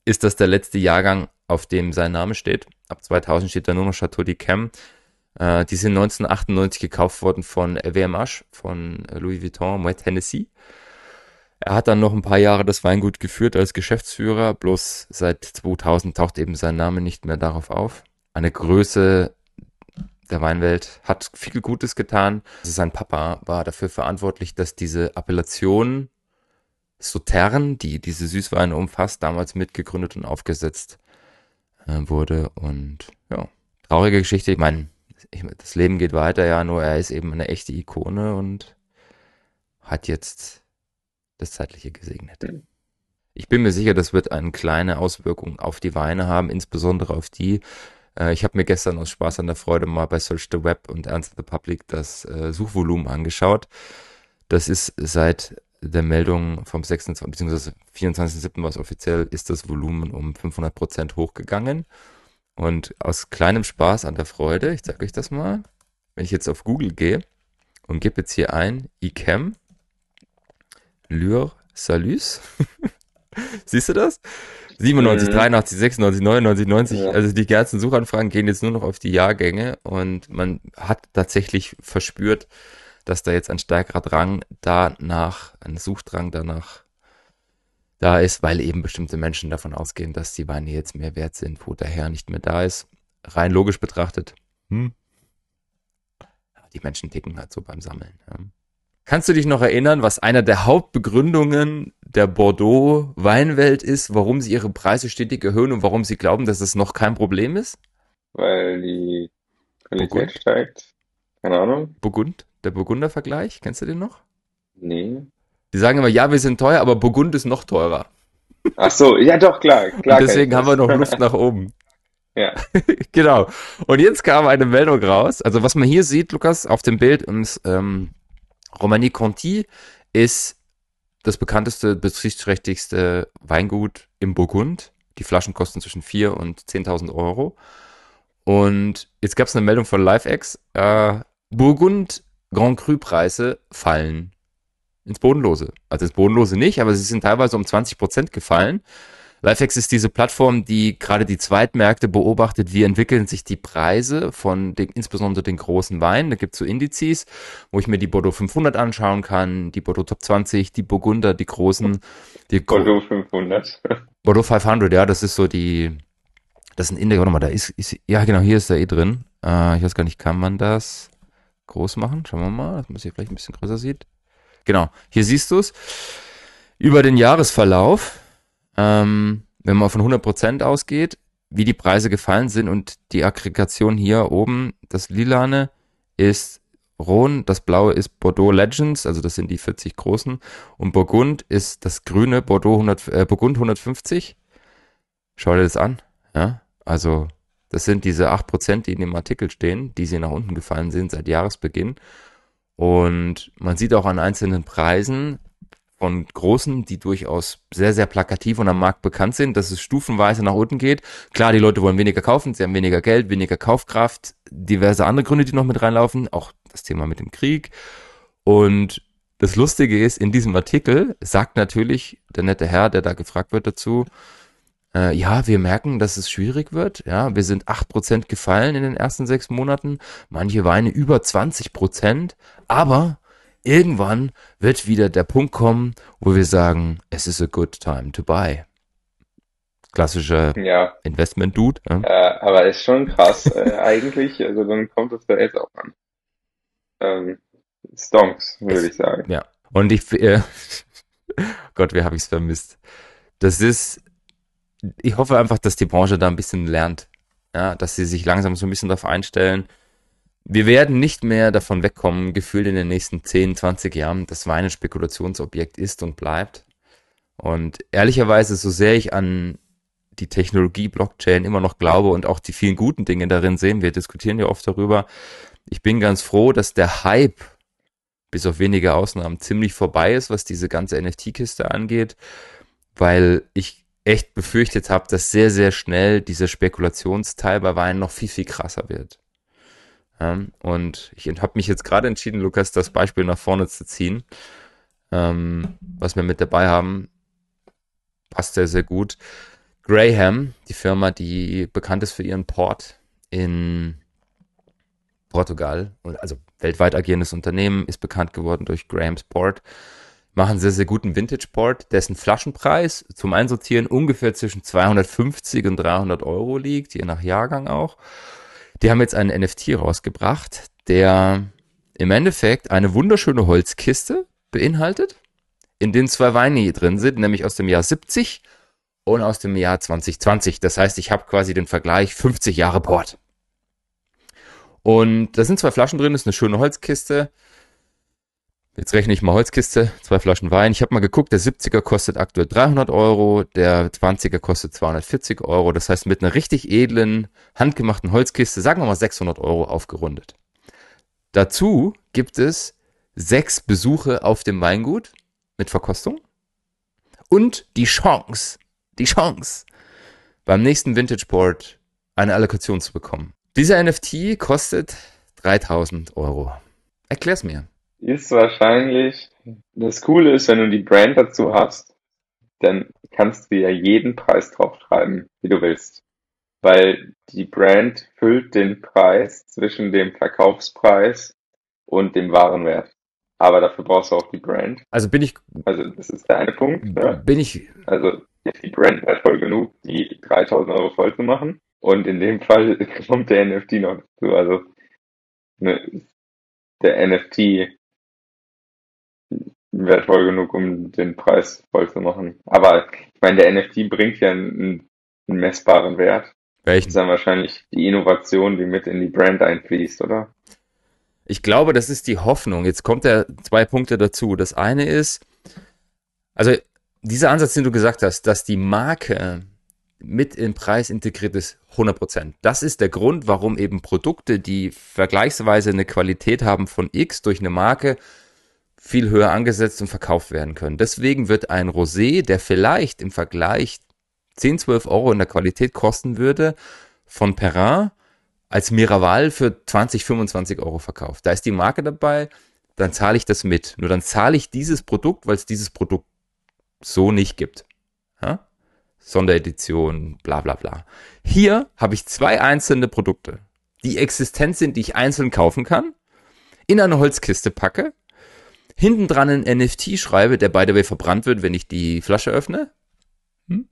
ist das der letzte Jahrgang, auf dem sein Name steht. Ab 2000 steht da nur noch Chateau d'Yquem. Äh, die sind 1998 gekauft worden von LVMH, von Louis Vuitton, Moet Hennessy. Er hat dann noch ein paar Jahre das Weingut geführt als Geschäftsführer, bloß seit 2000 taucht eben sein Name nicht mehr darauf auf. Eine Größe der Weinwelt hat viel Gutes getan. Also sein Papa war dafür verantwortlich, dass diese Appellation Sautern, die diese Süßweine umfasst, damals mitgegründet und aufgesetzt äh, wurde. Und ja, traurige Geschichte. Ich meine, das Leben geht weiter, ja, nur er ist eben eine echte Ikone und hat jetzt das Zeitliche gesegnet. Mhm. Ich bin mir sicher, das wird eine kleine Auswirkung auf die Weine haben, insbesondere auf die. Äh, ich habe mir gestern aus Spaß an der Freude mal bei Search the Web und Answer the Public das äh, Suchvolumen angeschaut. Das ist seit der Meldung vom 26. bzw. 24.07. was offiziell ist das Volumen um 500 Prozent hochgegangen. Und aus kleinem Spaß an der Freude, ich zeige euch das mal, wenn ich jetzt auf Google gehe und gebe jetzt hier ein ICAM Lure Salus. Siehst du das? 97, mhm. 83, 96, 99, 90. Ja. Also die ganzen Suchanfragen gehen jetzt nur noch auf die Jahrgänge und man hat tatsächlich verspürt, dass da jetzt ein stärkerer Drang danach, ein Suchdrang danach da ist, weil eben bestimmte Menschen davon ausgehen, dass die Weine jetzt mehr wert sind, wo der Herr nicht mehr da ist. Rein logisch betrachtet, hm. die Menschen ticken halt so beim Sammeln. Ja. Kannst du dich noch erinnern, was einer der Hauptbegründungen der Bordeaux-Weinwelt ist, warum sie ihre Preise stetig erhöhen und warum sie glauben, dass es noch kein Problem ist? Weil die Qualität Burgund. steigt. Keine Ahnung. Burgund, der Burgunder-Vergleich, kennst du den noch? Nee. Die sagen immer, ja, wir sind teuer, aber Burgund ist noch teurer. Ach so, ja doch, klar. klar und deswegen haben wir noch Luft nach oben. Ja. genau. Und jetzt kam eine Meldung raus. Also was man hier sieht, Lukas, auf dem Bild, und ähm, Romani Conti ist das bekannteste, betriebsträchtigste Weingut im Burgund. Die Flaschen kosten zwischen 4.000 und 10.000 Euro. Und jetzt gab es eine Meldung von LiveX. Äh, Burgund Grand Cru Preise fallen ins Bodenlose. Also ins Bodenlose nicht, aber sie sind teilweise um 20 Prozent gefallen. Lifex ist diese Plattform, die gerade die Zweitmärkte beobachtet, wie entwickeln sich die Preise von den, insbesondere den großen Weinen. Da gibt es so Indizes, wo ich mir die Bordeaux 500 anschauen kann, die Bordeaux Top 20, die Burgunder, die großen. Die Bordeaux 500. Bordeaux 500, ja, das ist so die, das ist ein Index, warte mal, da ist, ist ja genau, hier ist da eh drin. Äh, ich weiß gar nicht, kann man das groß machen? Schauen wir mal, dass man sich vielleicht ein bisschen größer sieht. Genau, hier siehst du es. Über den Jahresverlauf ähm, wenn man von 100% ausgeht, wie die Preise gefallen sind und die Aggregation hier oben, das Lilane ist Rhône, das Blaue ist Bordeaux Legends, also das sind die 40 großen und Burgund ist das grüne Bordeaux 100, äh, Burgund 150. Schau dir das an, ja, also das sind diese 8%, die in dem Artikel stehen, die sie nach unten gefallen sind seit Jahresbeginn. Und man sieht auch an einzelnen Preisen, von großen, die durchaus sehr, sehr plakativ und am Markt bekannt sind, dass es stufenweise nach unten geht. Klar, die Leute wollen weniger kaufen, sie haben weniger Geld, weniger Kaufkraft, diverse andere Gründe, die noch mit reinlaufen, auch das Thema mit dem Krieg. Und das Lustige ist, in diesem Artikel sagt natürlich der nette Herr, der da gefragt wird dazu, äh, ja, wir merken, dass es schwierig wird. Ja, wir sind acht Prozent gefallen in den ersten sechs Monaten, manche Weine über 20%, aber irgendwann wird wieder der Punkt kommen, wo wir sagen, es ist a good time to buy. Klassischer Ja, Investment-Dude. Ja? äh, aber ist schon krass, äh, eigentlich, also dann kommt es da jetzt auch an. Ähm, Stonks, würde ich sagen. Ja. Und ich, äh, Gott, wie habe ich es vermisst. Das ist, ich hoffe einfach, dass die Branche da ein bisschen lernt. Ja, dass sie sich langsam so ein bisschen darauf einstellen. Wir werden nicht mehr davon wegkommen, gefühlt in den nächsten 10, 20 Jahren, dass Wein ein Spekulationsobjekt ist und bleibt. Und ehrlicherweise, so sehr ich an die Technologie Blockchain immer noch glaube und auch die vielen guten Dinge darin sehen, wir diskutieren ja oft darüber. Ich bin ganz froh, dass der Hype, bis auf wenige Ausnahmen, ziemlich vorbei ist, was diese ganze NFT-Kiste angeht, weil ich echt befürchtet habe, dass sehr, sehr schnell dieser Spekulationsteil bei Wein noch viel, viel krasser wird. Ja, und ich habe mich jetzt gerade entschieden, Lukas, das Beispiel nach vorne zu ziehen, ähm, was wir mit dabei haben, passt sehr, sehr gut. Graham, die Firma, die bekannt ist für ihren Port in Portugal, also weltweit agierendes Unternehmen, ist bekannt geworden durch Graham's Port, machen sehr, sehr guten Vintage-Port, dessen Flaschenpreis zum Einsortieren ungefähr zwischen 250 und 300 Euro liegt, je nach Jahrgang auch. Die haben jetzt einen NFT rausgebracht, der im Endeffekt eine wunderschöne Holzkiste beinhaltet, in dem zwei Weine drin sind, nämlich aus dem Jahr 70 und aus dem Jahr 2020. Das heißt, ich habe quasi den Vergleich 50 Jahre Port. Und da sind zwei Flaschen drin, ist eine schöne Holzkiste. Jetzt rechne ich mal Holzkiste, zwei Flaschen Wein. Ich habe mal geguckt, der 70er kostet aktuell 300 Euro, der 20er kostet 240 Euro. Das heißt, mit einer richtig edlen, handgemachten Holzkiste, sagen wir mal 600 Euro aufgerundet. Dazu gibt es sechs Besuche auf dem Weingut mit Verkostung und die Chance, die Chance, beim nächsten Vintage Board eine Allokation zu bekommen. Dieser NFT kostet 3000 Euro. Erklär's mir. Ist wahrscheinlich, das Coole ist, wenn du die Brand dazu hast, dann kannst du ja jeden Preis draufschreiben, wie du willst. Weil die Brand füllt den Preis zwischen dem Verkaufspreis und dem Warenwert. Aber dafür brauchst du auch die Brand. Also bin ich, Also das ist der eine Punkt. Ne? bin ich, Also ist die Brand wertvoll genug, die 3000 Euro voll zu machen. Und in dem Fall kommt der NFT noch dazu. Also ne, der NFT wertvoll genug, um den Preis voll zu machen. Aber ich meine, der NFT bringt ja einen, einen messbaren Wert. Das welchen? ist dann wahrscheinlich die Innovation, die mit in die Brand einfließt, oder? Ich glaube, das ist die Hoffnung. Jetzt kommt ja zwei Punkte dazu. Das eine ist, also dieser Ansatz, den du gesagt hast, dass die Marke mit im Preis integriert ist, 100%. Das ist der Grund, warum eben Produkte, die vergleichsweise eine Qualität haben von X durch eine Marke, viel höher angesetzt und verkauft werden können. Deswegen wird ein Rosé, der vielleicht im Vergleich 10, 12 Euro in der Qualität kosten würde, von Perrin als Miraval für 20, 25 Euro verkauft. Da ist die Marke dabei, dann zahle ich das mit. Nur dann zahle ich dieses Produkt, weil es dieses Produkt so nicht gibt. Ja? Sonderedition, bla bla bla. Hier habe ich zwei einzelne Produkte, die existent sind, die ich einzeln kaufen kann, in eine Holzkiste packe, hinten dran einen NFT schreibe, der by the way verbrannt wird, wenn ich die Flasche öffne. Hm?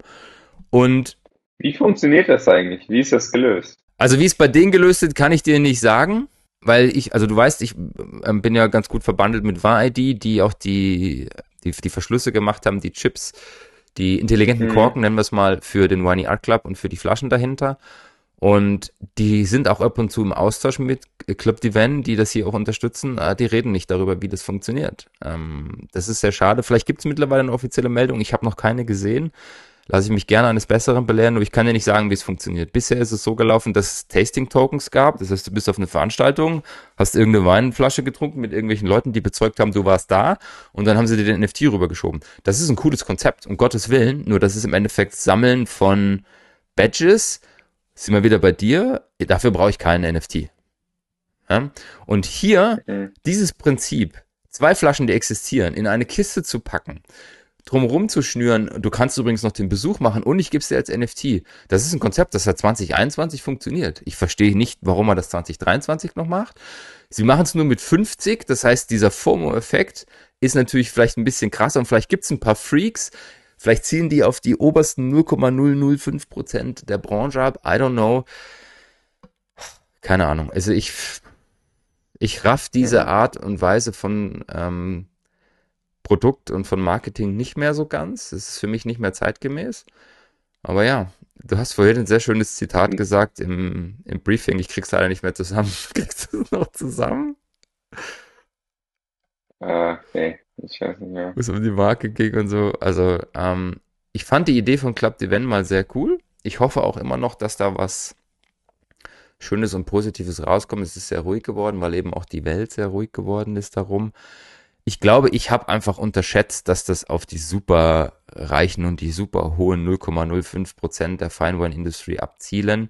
Und Wie funktioniert das eigentlich? Wie ist das gelöst? also wie es bei denen gelöst ist, kann ich dir nicht sagen, weil ich, also du weißt, ich ähm, bin ja ganz gut verbandelt mit WAR-ID, die auch die, die, die Verschlüsse gemacht haben, die Chips, die intelligenten Mhm. Korken, nennen wir es mal, für den Winey Art Club und für die Flaschen dahinter. Und die sind auch ab und zu im Austausch mit Club Divan, die das hier auch unterstützen. Ah, Die reden nicht darüber, wie das funktioniert. Ähm, das ist sehr schade. Vielleicht gibt es mittlerweile eine offizielle Meldung. Ich habe noch keine gesehen. Lasse ich mich gerne eines Besseren belehren, aber ich kann dir nicht sagen, wie es funktioniert. Bisher ist es so gelaufen, dass es Tasting-Tokens gab. Das heißt, du bist auf eine Veranstaltung, hast irgendeine Weinflasche getrunken mit irgendwelchen Leuten, die bezeugt haben, du warst da und dann haben sie dir den NFT rübergeschoben. Das ist ein cooles Konzept, um Gottes Willen, nur das ist im Endeffekt Sammeln von Badges. Sind wir wieder bei dir? Dafür brauche ich keinen NFT. Ja? Und hier Mhm. dieses Prinzip, zwei Flaschen, die existieren, in eine Kiste zu packen, drumherum zu schnüren. Du kannst übrigens noch den Besuch machen und ich gebe es dir als NFT. Das ist ein Konzept, das hat 2021 funktioniert. Ich verstehe nicht, warum man das 2023 noch macht. Sie machen es nur mit 50, das heißt, dieser FOMO-Effekt ist natürlich vielleicht ein bisschen krasser und vielleicht gibt es ein paar Freaks, vielleicht ziehen die auf die obersten 0,005 Prozent der Branche ab. I don't know. Keine Ahnung. Also ich, ich raff diese Art und Weise von ähm, Produkt und von Marketing nicht mehr so ganz. Es ist für mich nicht mehr zeitgemäß. Aber ja, du hast vorhin ein sehr schönes Zitat gesagt im, im Briefing. Ich krieg's leider nicht mehr zusammen. Kriegst du es noch zusammen? Äh, nee, ich weiß nicht mehr. Wo es um die Marke ging und so. Also, ähm, ich fand die Idee von Club Event mal sehr cool. Ich hoffe auch immer noch, dass da was Schönes und Positives rauskommt. Es ist sehr ruhig geworden, weil eben auch die Welt sehr ruhig geworden ist darum ich glaube, ich habe einfach unterschätzt, dass das auf die super reichen und die super hohen 0,05 Prozent der Fine Wine Industry abzielen.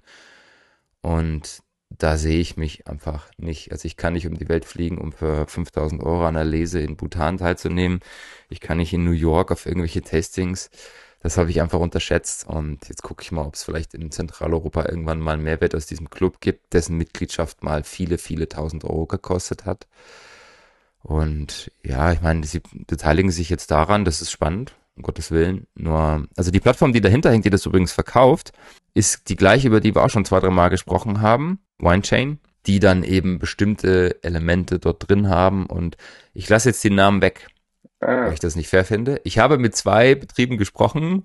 Und da sehe ich mich einfach nicht. Also ich kann nicht um die Welt fliegen, um für 5000 Euro an der Lese in Bhutan teilzunehmen. Ich kann nicht in New York auf irgendwelche Tastings. Das habe ich einfach unterschätzt. Und jetzt gucke ich mal, ob es vielleicht in Zentraleuropa irgendwann mal einen Mehrwert aus diesem Club gibt, dessen Mitgliedschaft mal viele, viele tausend Euro gekostet hat. Und ja, ich meine, sie beteiligen sich jetzt daran, das ist spannend, um Gottes Willen. Nur, also die Plattform, die dahinter hängt, die das übrigens verkauft, ist die gleiche, über die wir auch schon zwei, drei Mal gesprochen haben, WineChain, die dann eben bestimmte Elemente dort drin haben. Und ich lasse jetzt den Namen weg, ah. weil ich das nicht fair finde. Ich habe mit zwei Betrieben gesprochen,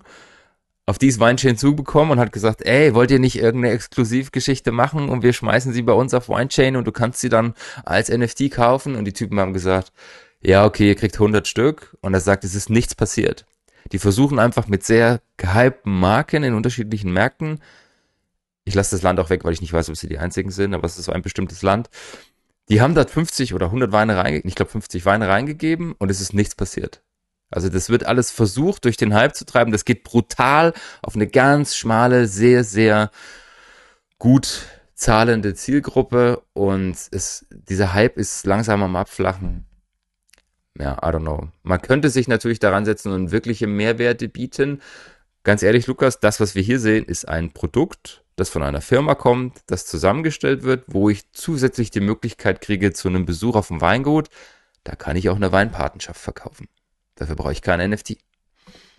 auf die ist Winechain zugekommen und hat gesagt, ey, wollt ihr nicht irgendeine Exklusivgeschichte machen und wir schmeißen sie bei uns auf Winechain und du kannst sie dann als NFT kaufen und die Typen haben gesagt, ja, okay, ihr kriegt 100 Stück und er sagt, es ist nichts passiert. Die versuchen einfach mit sehr gehypten Marken in unterschiedlichen Märkten, ich lasse das Land auch weg, weil ich nicht weiß, ob sie die einzigen sind, aber es ist so ein bestimmtes Land, die haben da 50 oder 100 Weine reingegeben, ich glaube 50 Weine reingegeben und es ist nichts passiert. Also das wird alles versucht, durch den Hype zu treiben. Das geht brutal auf eine ganz schmale, sehr, sehr gut zahlende Zielgruppe und es, dieser Hype ist langsam am Abflachen. Ja, I don't know. Man könnte sich natürlich daran setzen und wirkliche Mehrwerte bieten. Ganz ehrlich, Lukas, das, was wir hier sehen, ist ein Produkt, das von einer Firma kommt, das zusammengestellt wird, wo ich zusätzlich die Möglichkeit kriege zu einem Besuch auf dem Weingut. Da kann ich auch eine Weinpatenschaft verkaufen. Dafür brauche ich kein NFT.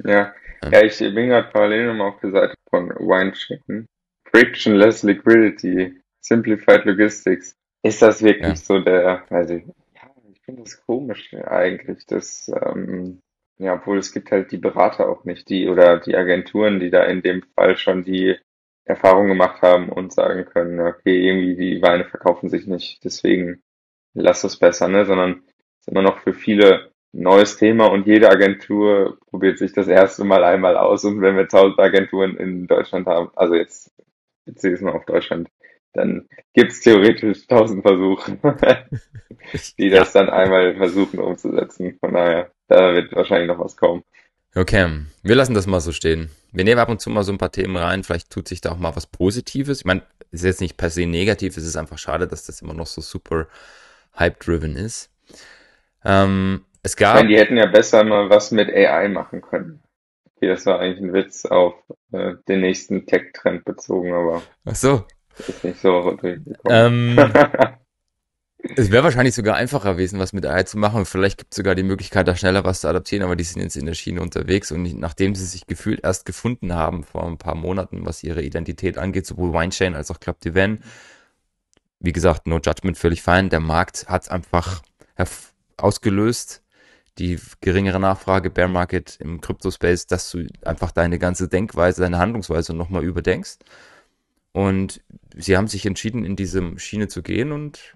Ja, ja. ja ich bin gerade parallel nochmal auf der Seite von WineChain. Frictionless Liquidity, Simplified Logistics. Ist das wirklich ja. so der, weiß ich, ja, ich finde das komisch eigentlich, dass, ähm, ja, obwohl es gibt halt die Berater auch nicht, die oder die Agenturen, die da in dem Fall schon die Erfahrung gemacht haben und sagen können, okay, irgendwie die Weine verkaufen sich nicht, deswegen lass es besser, ne, sondern es ist immer noch für viele neues Thema und jede Agentur probiert sich das erste Mal einmal aus. Und wenn wir tausend Agenturen in Deutschland haben, also jetzt beziehe ich es mal auf Deutschland, dann gibt es theoretisch tausend Versuche, die das dann einmal versuchen umzusetzen. Von daher, da wird wahrscheinlich noch was kommen. Okay, wir lassen das mal so stehen. Wir nehmen ab und zu mal so ein paar Themen rein. Vielleicht tut sich da auch mal was Positives. Ich meine, es ist jetzt nicht per se negativ. Es ist einfach schade, dass das immer noch so super hype-driven ist. Ähm, es gab. Ich meine, die hätten ja besser mal was mit AI machen können. Okay, das war eigentlich ein Witz auf äh, den nächsten Tech-Trend bezogen, aber. Ach so. Ist nicht so ähm, Es wäre wahrscheinlich sogar einfacher gewesen, was mit AI zu machen. Vielleicht gibt es sogar die Möglichkeit, da schneller was zu adaptieren, aber die sind jetzt in der Schiene unterwegs und nachdem sie sich gefühlt erst gefunden haben vor ein paar Monaten, was ihre Identität angeht, sowohl Winechain als auch Club Divan, wie gesagt, no judgment, völlig fein. Der Markt hat einfach ausgelöst, die geringere Nachfrage, Bear Market im Crypto-Space, dass du einfach deine ganze Denkweise, deine Handlungsweise nochmal überdenkst. Und sie haben sich entschieden, in diese Schiene zu gehen und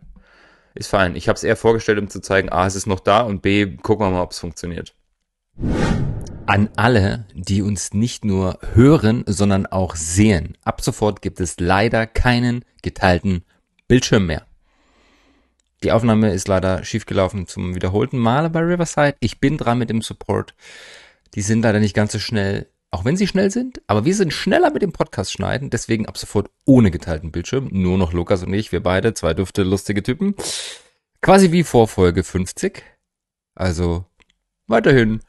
ist fein. Ich habe es eher vorgestellt, um zu zeigen, A, es ist noch da und B, gucken wir mal, ob es funktioniert. An alle, die uns nicht nur hören, sondern auch sehen. Ab sofort gibt es leider keinen geteilten Bildschirm mehr. Die Aufnahme ist leider schiefgelaufen zum wiederholten Male bei Riverside. Ich bin dran mit dem Support. Die sind leider nicht ganz so schnell, auch wenn sie schnell sind, aber wir sind schneller mit dem Podcast schneiden, deswegen ab sofort ohne geteilten Bildschirm. Nur noch Lukas und ich, wir beide, zwei dufte, lustige Typen. Quasi wie vor Folge 50. Also weiterhin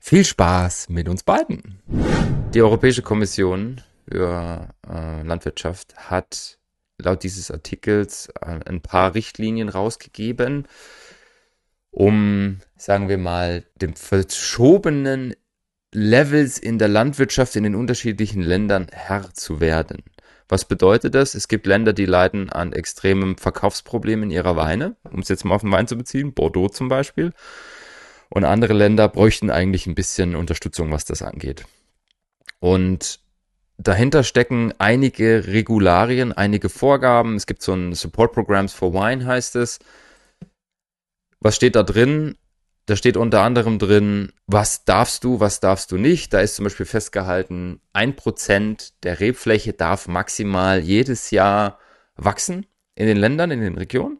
Viel Spaß mit uns beiden. Die Europäische Kommission für äh, Landwirtschaft hat laut dieses Artikels äh, ein paar Richtlinien rausgegeben, um, sagen wir mal, dem verschobenen Levels in der Landwirtschaft in den unterschiedlichen Ländern Herr zu werden. Was bedeutet das? Es gibt Länder, die leiden an extremen Verkaufsproblemen ihrer Weine, um es jetzt mal auf den Wein zu beziehen, Bordeaux zum Beispiel. Und andere Länder bräuchten eigentlich ein bisschen Unterstützung, was das angeht. Und dahinter stecken einige Regularien, einige Vorgaben. Es gibt so ein Support Programs for Wine, heißt es. Was steht da drin? Da steht unter anderem drin, was darfst du, was darfst du nicht. Da ist zum Beispiel festgehalten, ein Prozent der Rebfläche darf maximal jedes Jahr wachsen in den Ländern, in den Regionen,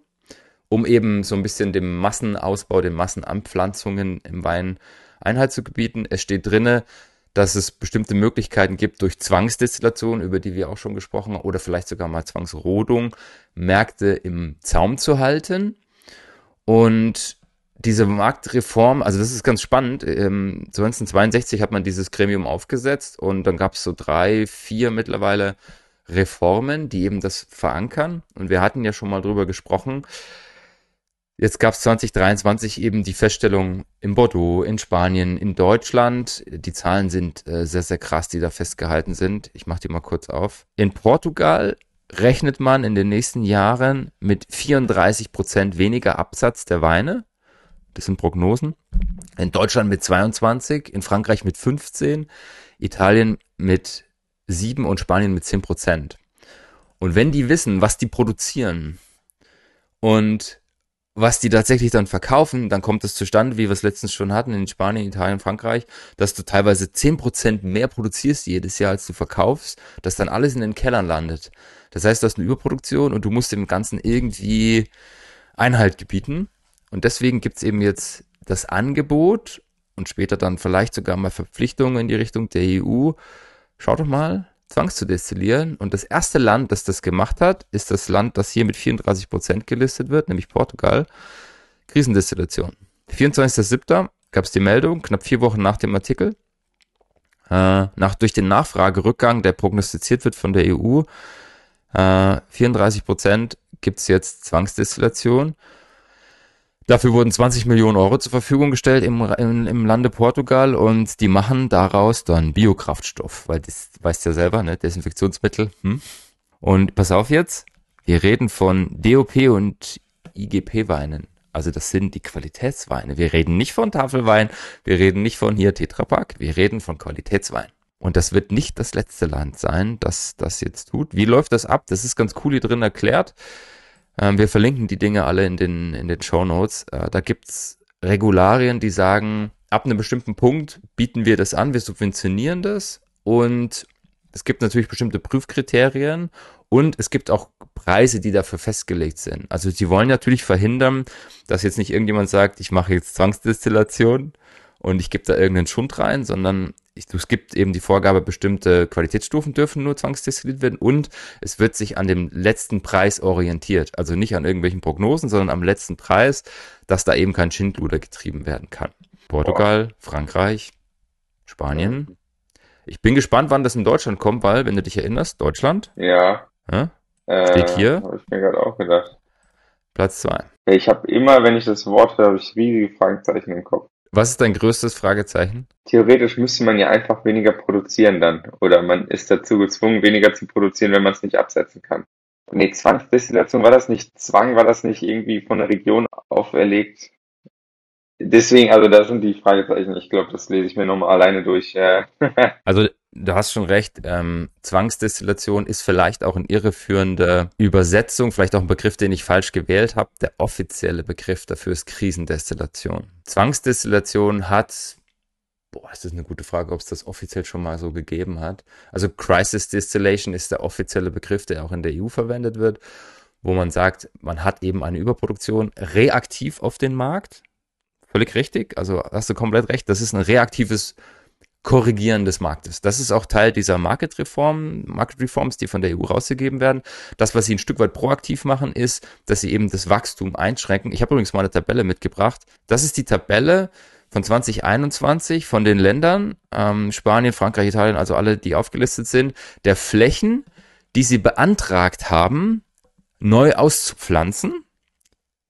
um eben so ein bisschen dem Massenausbau, den Massenanpflanzungen im Wein Einhalt zu gebieten. Es steht drinne, dass es bestimmte Möglichkeiten gibt durch Zwangsdestillation, über die wir auch schon gesprochen haben, oder vielleicht sogar mal Zwangsrodung, Märkte im Zaum zu halten. Und diese Marktreform, also das ist ganz spannend. Ähm, 1962 hat man dieses Gremium aufgesetzt und dann gab es so drei, vier mittlerweile Reformen, die eben das verankern. Und wir hatten ja schon mal drüber gesprochen. Jetzt gab es 2023 eben die Feststellung in Bordeaux, in Spanien, in Deutschland. Die Zahlen sind äh, sehr, sehr krass, die da festgehalten sind. Ich mache die mal kurz auf. In Portugal rechnet man in den nächsten Jahren mit 34 Prozent weniger Absatz der Weine das sind Prognosen. In Deutschland mit 22, in Frankreich mit 15, Italien mit 7 und Spanien mit 10 Prozent. Und wenn die wissen, was die produzieren und was die tatsächlich dann verkaufen, dann kommt es zustande, wie wir es letztens schon hatten in Spanien, Italien, Frankreich, dass du teilweise 10% mehr produzierst jedes Jahr, als du verkaufst, dass dann alles in den Kellern landet. Das heißt, du hast eine Überproduktion und du musst dem Ganzen irgendwie Einhalt gebieten. Und deswegen gibt es eben jetzt das Angebot und später dann vielleicht sogar mal Verpflichtungen in die Richtung der EU. Schaut doch mal, Zwangs zu destillieren. Und das erste Land, das das gemacht hat, ist das Land, das hier mit 34 Prozent gelistet wird, nämlich Portugal. Krisendestillation. 24.07. gab es die Meldung, knapp vier Wochen nach dem Artikel. Äh, nach, durch den Nachfragerückgang, der prognostiziert wird von der EU, äh, 34 Prozent gibt es jetzt Zwangsdestillation. Dafür wurden 20 Millionen Euro zur Verfügung gestellt im, im, im Lande Portugal und die machen daraus dann Biokraftstoff, weil das weißt ja selber, ne, Desinfektionsmittel. Hm? Und pass auf jetzt, wir reden von DOP und IGP-Weinen. Also das sind die Qualitätsweine. Wir reden nicht von Tafelwein, wir reden nicht von hier Tetrapack, wir reden von Qualitätswein. Und das wird nicht das letzte Land sein, das das jetzt tut. Wie läuft das ab? Das ist ganz cool hier drin erklärt. Ähm, wir verlinken die Dinge alle in den, in den Show Notes. Äh, da gibt's Regularien, die sagen, ab einem bestimmten Punkt bieten wir das an, wir subventionieren das und es gibt natürlich bestimmte Prüfkriterien und es gibt auch Preise, die dafür festgelegt sind. Also sie wollen natürlich verhindern, dass jetzt nicht irgendjemand sagt, ich mache jetzt Zwangsdestillation und ich gebe da irgendeinen Schund rein, sondern es gibt eben die Vorgabe, bestimmte Qualitätsstufen dürfen nur zwangsdestilliert werden und es wird sich an dem letzten Preis orientiert. Also nicht an irgendwelchen Prognosen, sondern am letzten Preis, dass da eben kein Schindluder getrieben werden kann. Portugal, Frankreich, Spanien. Ich bin gespannt, wann das in Deutschland kommt, weil, wenn du dich erinnerst, Deutschland. Ja. ja steht hier. Habe ich mir gerade auch gedacht. Platz zwei. Ich habe immer, wenn ich das Wort höre, habe ich riesige Fragezeichen im Kopf. Was ist dein größtes Fragezeichen? Theoretisch müsste man ja einfach weniger produzieren dann. Oder man ist dazu gezwungen, weniger zu produzieren, wenn man es nicht absetzen kann. Nee, Zwangsdestillation, war das nicht Zwang? War das nicht irgendwie von der Region auferlegt? Deswegen, also da sind die Fragezeichen. Ich glaube, das lese ich mir nochmal alleine durch. also du hast schon recht, ähm, Zwangsdestillation ist vielleicht auch eine irreführende Übersetzung, vielleicht auch ein Begriff, den ich falsch gewählt habe. Der offizielle Begriff dafür ist Krisendestillation. Zwangsdestillation hat, boah, ist das eine gute Frage, ob es das offiziell schon mal so gegeben hat. Also Crisis Distillation ist der offizielle Begriff, der auch in der EU verwendet wird, wo man sagt, man hat eben eine Überproduktion reaktiv auf den Markt. Völlig richtig, also hast du komplett recht, das ist ein reaktives Korrigieren des Marktes. Das ist auch Teil dieser Market-Reform, Market Reforms, die von der EU rausgegeben werden. Das, was sie ein Stück weit proaktiv machen, ist, dass sie eben das Wachstum einschränken. Ich habe übrigens mal eine Tabelle mitgebracht. Das ist die Tabelle von 2021 von den Ländern, ähm, Spanien, Frankreich, Italien, also alle, die aufgelistet sind, der Flächen, die sie beantragt haben, neu auszupflanzen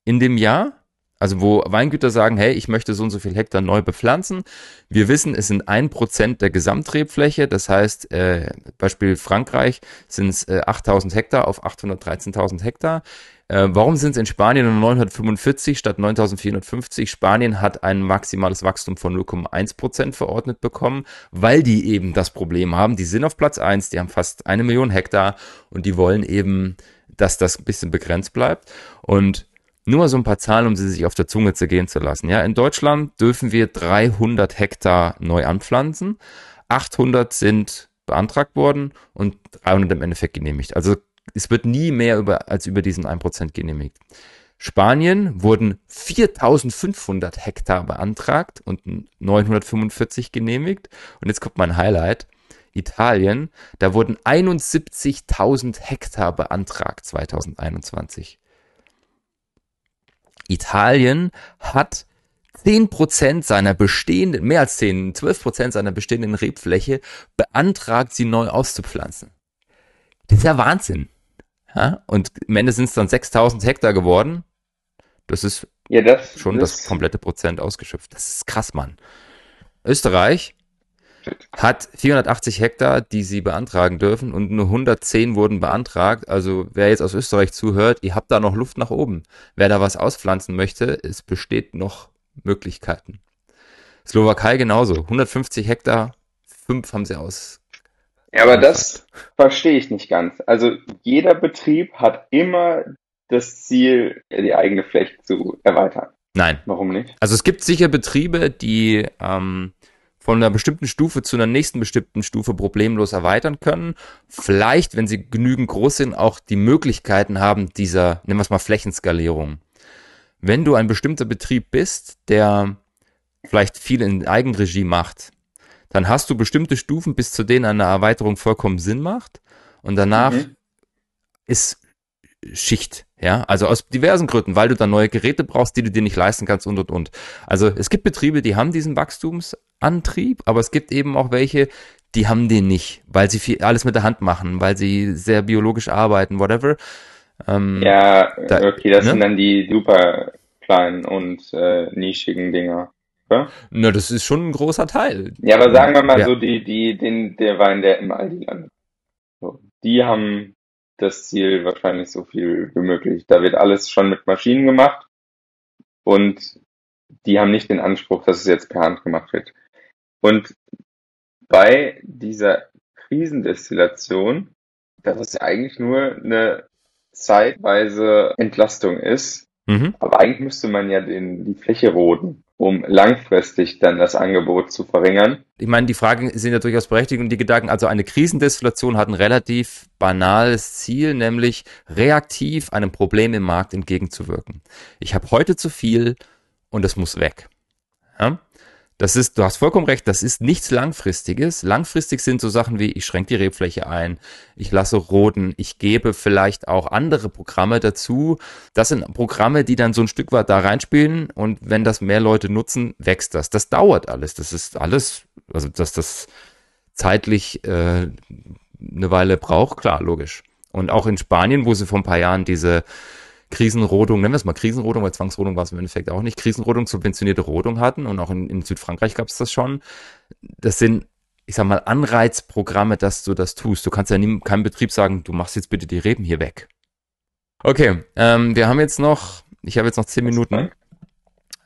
in dem Jahr. Also wo Weingüter sagen, hey, ich möchte so und so viel Hektar neu bepflanzen. Wir wissen, es sind ein Prozent der Gesamtrebfläche. Das heißt, äh, Beispiel Frankreich sind es äh, 8000 Hektar auf 813.000 Hektar. Äh, warum sind es in Spanien nur 945 statt 9450? Spanien hat ein maximales Wachstum von 0,1 Prozent verordnet bekommen, weil die eben das Problem haben. Die sind auf Platz eins, die haben fast eine Million Hektar und die wollen eben, dass das ein bisschen begrenzt bleibt. Und nur so ein paar Zahlen, um sie sich auf der Zunge zergehen zu lassen. Ja, in Deutschland dürfen wir 300 Hektar neu anpflanzen. 800 sind beantragt worden und 300 im Endeffekt genehmigt. Also es wird nie mehr über, als über diesen 1% genehmigt. Spanien wurden 4500 Hektar beantragt und 945 genehmigt. Und jetzt kommt mein Highlight. Italien, da wurden 71.000 Hektar beantragt 2021. Italien hat 10% seiner bestehenden, mehr als 10, 12% seiner bestehenden Rebfläche beantragt, sie neu auszupflanzen. Das ist ja Wahnsinn. Ja? Und am Ende sind es dann 6000 Hektar geworden. Das ist ja, das, schon das, das komplette Prozent ausgeschöpft. Das ist krass, Mann. Österreich hat 480 Hektar, die sie beantragen dürfen und nur 110 wurden beantragt. Also wer jetzt aus Österreich zuhört, ihr habt da noch Luft nach oben. Wer da was auspflanzen möchte, es besteht noch Möglichkeiten. Slowakei genauso. 150 Hektar, fünf haben sie aus. Ja, aber das verstehe ich nicht ganz. Also jeder Betrieb hat immer das Ziel, die eigene Fläche zu erweitern. Nein. Warum nicht? Also es gibt sicher Betriebe, die ähm, von einer bestimmten Stufe zu einer nächsten bestimmten Stufe problemlos erweitern können. Vielleicht, wenn sie genügend groß sind, auch die Möglichkeiten haben dieser, nennen wir es mal Flächenskalierung. Wenn du ein bestimmter Betrieb bist, der vielleicht viel in Eigenregie macht, dann hast du bestimmte Stufen, bis zu denen eine Erweiterung vollkommen Sinn macht. Und danach mhm. ist Schicht, ja, also aus diversen Gründen, weil du dann neue Geräte brauchst, die du dir nicht leisten kannst und und und. Also es gibt Betriebe, die haben diesen Wachstumsantrieb, aber es gibt eben auch welche, die haben den nicht, weil sie viel, alles mit der Hand machen, weil sie sehr biologisch arbeiten, whatever. Ähm, ja, da, okay, das ne? sind dann die super kleinen und äh, nischigen Dinger. Ja? Na, das ist schon ein großer Teil. Ja, aber sagen wir mal ja. so, die, die, den, der Wein, der im Aldi landet. So, die haben das Ziel wahrscheinlich so viel wie möglich. Da wird alles schon mit Maschinen gemacht und die haben nicht den Anspruch, dass es jetzt per Hand gemacht wird. Und bei dieser Krisendestillation, dass es eigentlich nur eine zeitweise Entlastung ist, mhm. aber eigentlich müsste man ja den, die Fläche roden um langfristig dann das Angebot zu verringern. Ich meine, die Fragen sind ja durchaus berechtigt und die Gedanken, also eine Krisendestillation hat ein relativ banales Ziel, nämlich reaktiv einem Problem im Markt entgegenzuwirken. Ich habe heute zu viel und es muss weg. Ja? Das ist, du hast vollkommen recht, das ist nichts Langfristiges. Langfristig sind so Sachen wie, ich schränke die Rebfläche ein, ich lasse roden, ich gebe vielleicht auch andere Programme dazu. Das sind Programme, die dann so ein Stück weit da reinspielen und wenn das mehr Leute nutzen, wächst das. Das dauert alles. Das ist alles, also dass das zeitlich äh, eine Weile braucht, klar, logisch. Und auch in Spanien, wo sie vor ein paar Jahren diese Krisenrodung, nennen wir es mal Krisenrodung, weil Zwangsrodung war es im Endeffekt auch nicht, Krisenrodung, subventionierte Rodung hatten und auch in, in Südfrankreich gab es das schon. Das sind, ich sag mal, Anreizprogramme, dass du das tust. Du kannst ja nie, keinem Betrieb sagen, du machst jetzt bitte die Reben hier weg. Okay, ähm, wir haben jetzt noch, ich habe jetzt noch zehn Minuten.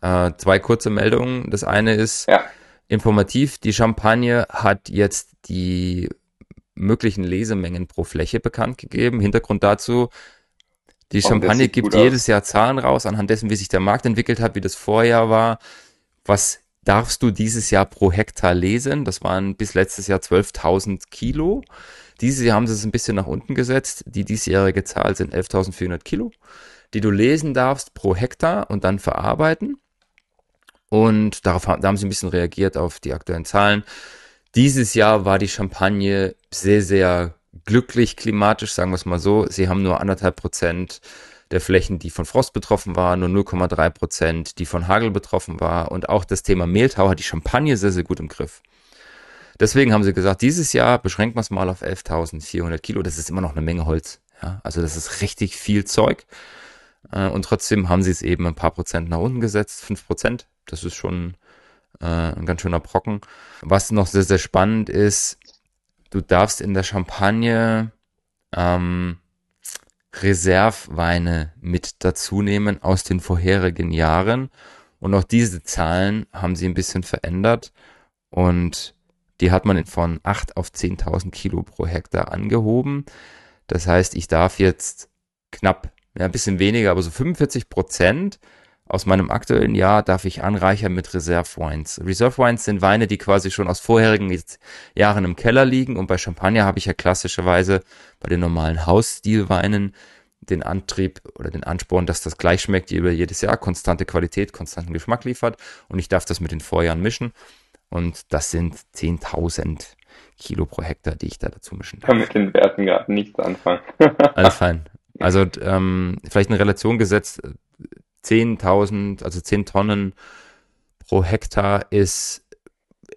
Äh, zwei kurze Meldungen. Das eine ist ja. informativ, die Champagne hat jetzt die möglichen Lesemengen pro Fläche bekannt gegeben. Hintergrund dazu, die Champagne gibt jedes Jahr Zahlen raus, anhand dessen, wie sich der Markt entwickelt hat, wie das Vorjahr war. Was darfst du dieses Jahr pro Hektar lesen? Das waren bis letztes Jahr 12.000 Kilo. Dieses Jahr haben sie es ein bisschen nach unten gesetzt. Die diesjährige Zahl sind 11.400 Kilo, die du lesen darfst pro Hektar und dann verarbeiten. Und darauf da haben sie ein bisschen reagiert auf die aktuellen Zahlen. Dieses Jahr war die Champagne sehr, sehr glücklich klimatisch, sagen wir es mal so. Sie haben nur anderthalb Prozent der Flächen, die von Frost betroffen waren, nur 0,3 Prozent, die von Hagel betroffen war. Und auch das Thema Mehltau hat die Champagne sehr, sehr gut im Griff. Deswegen haben sie gesagt, dieses Jahr beschränken wir es mal auf 11.400 Kilo. Das ist immer noch eine Menge Holz. Ja, also das ist richtig viel Zeug. Äh, und trotzdem haben sie es eben ein paar Prozent nach unten gesetzt, fünf Prozent. Das ist schon äh, ein ganz schöner Brocken. Was noch sehr, sehr spannend ist, du darfst in der Champagne ähm, Reserveweine mit dazu nehmen aus den vorherigen Jahren. Und auch diese Zahlen haben sie ein bisschen verändert. Und die hat man von 8 auf 10.000 Kilo pro Hektar angehoben. Das heißt, ich darf jetzt knapp, ja, ein bisschen weniger, aber so 45 Prozent aus meinem aktuellen Jahr darf ich anreichern mit Reserve Wines. Reserve Wines sind Weine, die quasi schon aus vorherigen Jahren im Keller liegen. Und bei Champagner habe ich ja klassischerweise bei den normalen Hausstilweinen den Antrieb oder den Ansporn, dass das gleich schmeckt über jedes Jahr, konstante Qualität, konstanten Geschmack liefert. Und ich darf das mit den Vorjahren mischen. Und das sind 10.000 Kilo pro Hektar, die ich da dazu mischen darf. Kann mit den Werten gerade nichts anfangen. Alles fein. Also ähm, vielleicht in Relation gesetzt, 10.000, also 10 Tonnen pro Hektar ist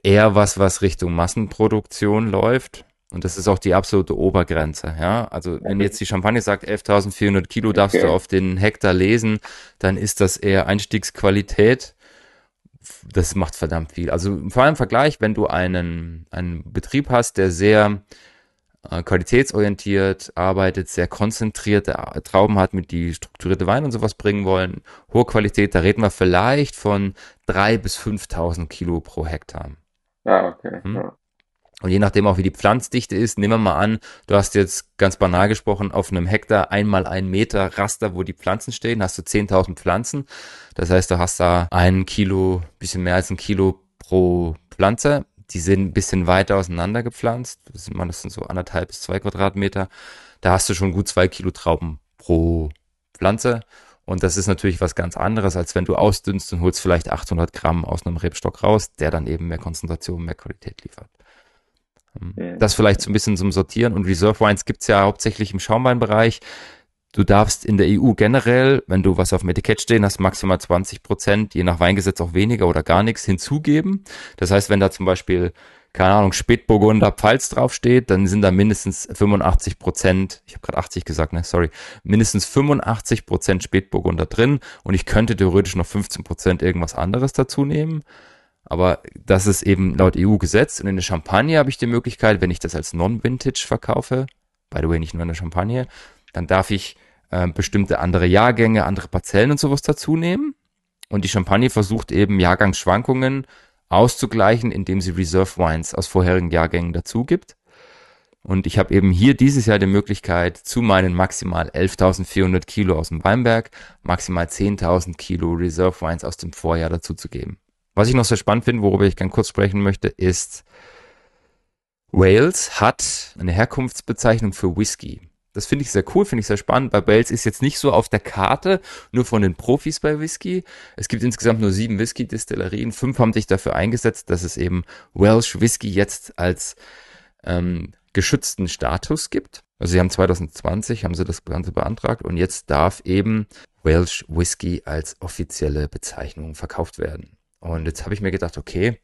eher was, was Richtung Massenproduktion läuft. Und das ist auch die absolute Obergrenze, ja. Also wenn jetzt die Champagne sagt, 11.400 Kilo darfst okay. du auf den Hektar lesen, dann ist das eher Einstiegsqualität. Das macht verdammt viel. Also vor allem im Vergleich, wenn du einen, einen Betrieb hast, der sehr qualitätsorientiert arbeitet, sehr konzentrierte Trauben hat, mit die strukturierte Weine und sowas bringen wollen, hohe Qualität, da reden wir vielleicht von drei bis 5.000 Kilo pro Hektar. Ja, okay. Hm? Ja. Und je nachdem auch wie die Pflanzdichte ist, nehmen wir mal an, du hast jetzt ganz banal gesprochen auf einem Hektar einmal ein Meter Raster, wo die Pflanzen stehen, hast du 10.000 Pflanzen. Das heißt, du hast da ein Kilo, bisschen mehr als ein Kilo pro Pflanze die sind ein bisschen weiter auseinander gepflanzt. Das sind, das sind so anderthalb bis zwei Quadratmeter. Da hast du schon gut zwei Kilo Trauben pro Pflanze. Und das ist natürlich was ganz anderes, als wenn du ausdünnst und holst vielleicht 800 Gramm aus einem Rebstock raus, der dann eben mehr Konzentration, mehr Qualität liefert. Ähm, das vielleicht so ein bisschen zum Sortieren. Und Reserve Wines gibt's ja hauptsächlich im Schaumweinbereich. Du darfst in der EU generell, wenn du was auf dem Etikett stehen hast, maximal 20 Prozent, je nach Weingesetz auch weniger oder gar nichts hinzugeben. Das heißt, wenn da zum Beispiel, keine Ahnung, Spätburgunder Pfalz draufsteht, dann sind da mindestens 85 Prozent, ich habe gerade 80 gesagt, ne, sorry, mindestens 85 Prozent Spätburgunder drin und ich könnte theoretisch noch 15 Prozent irgendwas anderes dazu nehmen. Aber das ist eben laut EU-Gesetz. Und in der Champagne habe ich die Möglichkeit, wenn ich das als Non-Vintage verkaufe, by the way, nicht nur in der Champagne, dann darf ich äh, bestimmte andere Jahrgänge, andere Parzellen und sowas dazu nehmen. Und die Champagne versucht eben Jahrgangsschwankungen auszugleichen, indem sie Reserve Wines aus vorherigen Jahrgängen dazu gibt. Und ich habe eben hier dieses Jahr die Möglichkeit, zu meinen maximal 11.400 Kilo aus dem Weinberg maximal 10.000 Kilo Reserve Wines aus dem Vorjahr dazu zu geben. Was ich noch sehr spannend finde, worüber ich gerne kurz sprechen möchte, ist, Wales hat eine Herkunftsbezeichnung für Whisky. Das finde ich sehr cool, finde ich sehr spannend. Bei Wales ist jetzt nicht so auf der Karte, nur von den Profis bei Whisky. Es gibt insgesamt nur sieben Whisky-Distillerien. Fünf haben sich dafür eingesetzt, dass es eben Welsh Whisky jetzt als ähm, geschützten Status gibt. Also sie haben 2020, haben sie das Ganze beantragt und jetzt darf eben Welsh Whisky als offizielle Bezeichnung verkauft werden. Und jetzt habe ich mir gedacht, okay,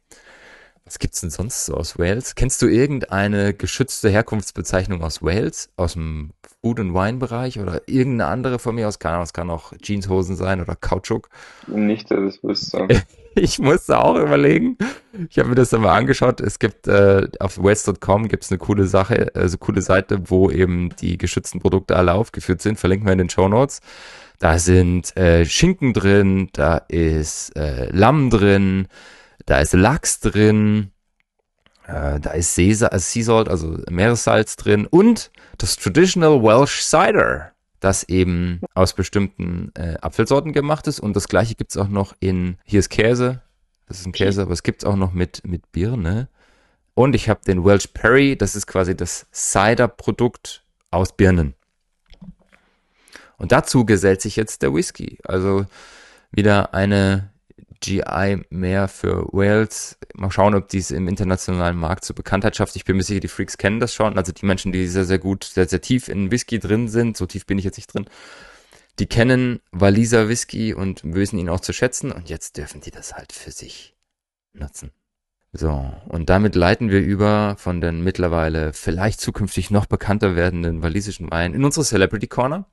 was gibt's denn sonst so aus Wales? Kennst du irgendeine geschützte Herkunftsbezeichnung aus Wales, aus dem Food- and Wine-Bereich oder irgendeine andere von mir aus? Keine Ahnung, es kann auch Jeanshosen sein oder Kautschuk. Nicht, dass ich wüsste. ich musste auch überlegen. Ich habe mir das dann mal angeschaut. Es gibt äh, auf wales.com gibt's eine coole Sache, also coole Seite, wo eben die geschützten Produkte alle aufgeführt sind. Verlinken wir in den Show Notes. Da sind äh, Schinken drin, da ist äh, Lamm drin, da ist Lachs drin, äh, da ist Sea, also sea Salt, also Meeressalz drin und das Traditional Welsh Cider, das eben aus bestimmten äh, Apfelsorten gemacht ist. Und das gleiche gibt's auch noch in, hier ist Käse, das ist ein Käse, aber es gibt's auch noch mit, mit Birne. Und ich habe den Welsh Perry, das ist quasi das Cider-Produkt aus Birnen. Und dazu gesellt sich jetzt der Whisky. Also wieder eine GI mehr für Wales. Mal schauen, ob dies im internationalen Markt zur Bekanntheit schafft. Ich bin mir sicher, die Freaks kennen das schon. Also die Menschen, die sehr, sehr gut, sehr, sehr tief in Whisky drin sind, so tief bin ich jetzt nicht drin, die kennen Waliser Whisky und wissen ihn auch zu schätzen und jetzt dürfen die das halt für sich nutzen. So, und damit leiten wir über von den mittlerweile vielleicht zukünftig noch bekannter werdenden walisischen Weinen in unsere Celebrity Corner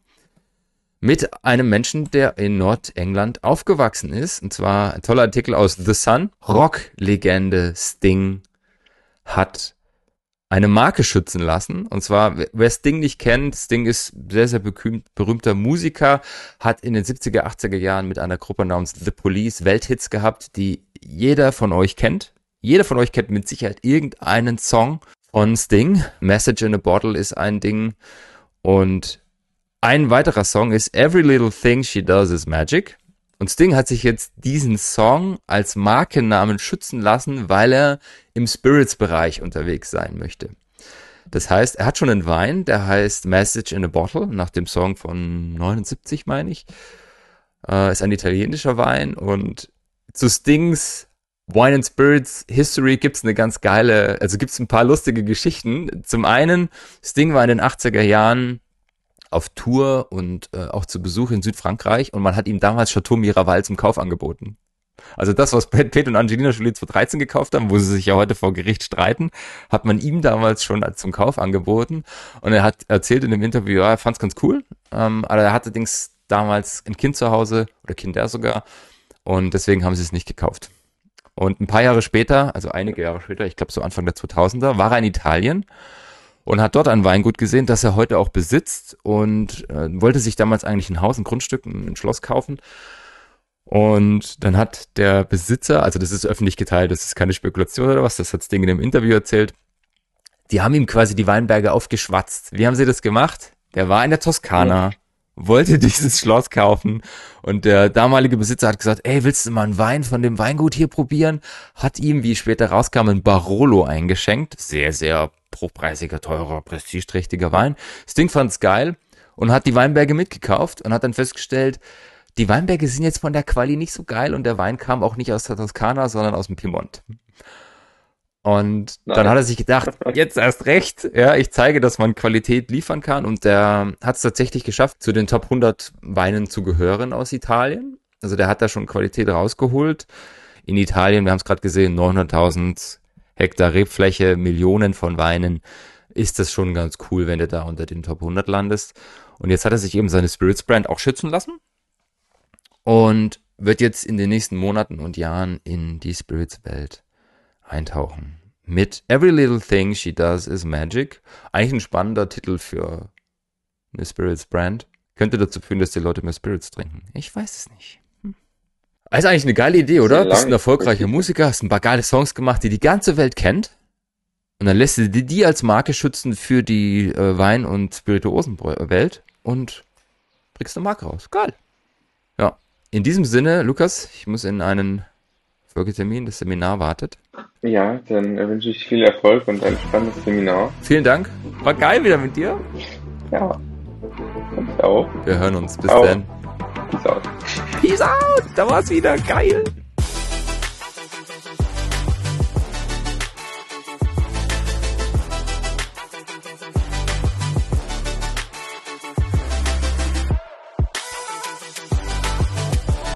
mit einem Menschen, der in Nordengland aufgewachsen ist. Und zwar ein toller Artikel aus The Sun. Rock-Legende Sting hat eine Marke schützen lassen. Und zwar, wer Sting nicht kennt, Sting ist sehr, sehr berühmter Musiker, hat in den 70er, 80er Jahren mit einer Gruppe namens The Police Welthits gehabt, die jeder von euch kennt. Jeder von euch kennt mit Sicherheit irgendeinen Song von Sting. Message in a Bottle ist ein Ding. Und ein weiterer Song ist Every Little Thing She Does Is Magic. Und Sting hat sich jetzt diesen Song als Markennamen schützen lassen, weil er im Spirits-Bereich unterwegs sein möchte. Das heißt, er hat schon einen Wein, der heißt Message in a Bottle, nach dem Song von 79, meine ich. Äh, ist ein italienischer Wein und zu Stings Wine and Spirits History gibt's eine ganz geile, also gibt's ein paar lustige Geschichten. Zum einen, Sting war in den 80er Jahren auf Tour und äh, auch zu Besuch in Südfrankreich und man hat ihm damals Chateau Miraval zum Kauf angeboten. Also das, was Pitt und Angelina Jolie 2013 gekauft haben, wo sie sich ja heute vor Gericht streiten, hat man ihm damals schon zum Kauf angeboten. Und er hat erzählt in dem Interview, ja, er fand es ganz cool. Ähm, aber er hatte allerdings damals ein Kind zu Hause oder Kinder sogar. Und deswegen haben sie es nicht gekauft. Und ein paar Jahre später, also einige Jahre später, ich glaube so Anfang der 2000er, war er in Italien und hat dort ein Weingut gesehen, das er heute auch besitzt und äh, wollte sich damals eigentlich ein Haus, ein Grundstück, ein, ein Schloss kaufen. Und dann hat der Besitzer, also das ist öffentlich geteilt, das ist keine Spekulation oder was, das hat Sting in dem Interview erzählt, die haben ihm quasi die Weinberge aufgeschwatzt. Wie haben sie das gemacht? Der war in der Toskana, wollte dieses Schloss kaufen und der damalige Besitzer hat gesagt, ey, willst du mal einen Wein von dem Weingut hier probieren? Hat ihm, wie später rauskam, ein Barolo eingeschenkt. Sehr, sehr hochpreisiger, teurer, prestigeträchtiger Wein. Sting fand's geil und hat die Weinberge mitgekauft und hat dann festgestellt, die Weinberge sind jetzt von der Quali nicht so geil und der Wein kam auch nicht aus der Toskana, sondern aus dem Piemont. Und Nein. dann hat er sich gedacht, jetzt erst recht, ja, ich zeige, dass man Qualität liefern kann und der hat es tatsächlich geschafft, zu den Top 100 Weinen zu gehören aus Italien. Also der hat da schon Qualität rausgeholt. In Italien, wir haben es gerade gesehen, 900.000 Hektar Rebfläche, Millionen von Weinen, ist das schon ganz cool, wenn du da unter den Top 100 landest. Und jetzt hat er sich eben seine Spirits Brand auch schützen lassen und wird jetzt in den nächsten Monaten und Jahren in die Spirits Welt eintauchen. Mit Every Little Thing She Does Is Magic. Eigentlich ein spannender Titel für eine Spirits Brand. Könnte dazu führen, dass die Leute mehr Spirits trinken. Ich weiß es nicht. Das ist eigentlich eine geile Idee, oder? Bist ein erfolgreicher Musiker, hast ein paar geile Songs gemacht, die die ganze Welt kennt. Und dann lässt du die als Marke schützen für die äh, Wein- und Spirituosenwelt und bringst eine Marke raus. Geil. Ja. In diesem Sinne, Lukas, ich muss in einen Folgetermin, das Seminar wartet. Ja, dann wünsche ich viel Erfolg und ein spannendes Seminar. Vielen Dank. War geil wieder mit dir. Ja. Und auch. Wir hören uns. Bis dann. Peace out. Peace out. Da war's wieder. Geil.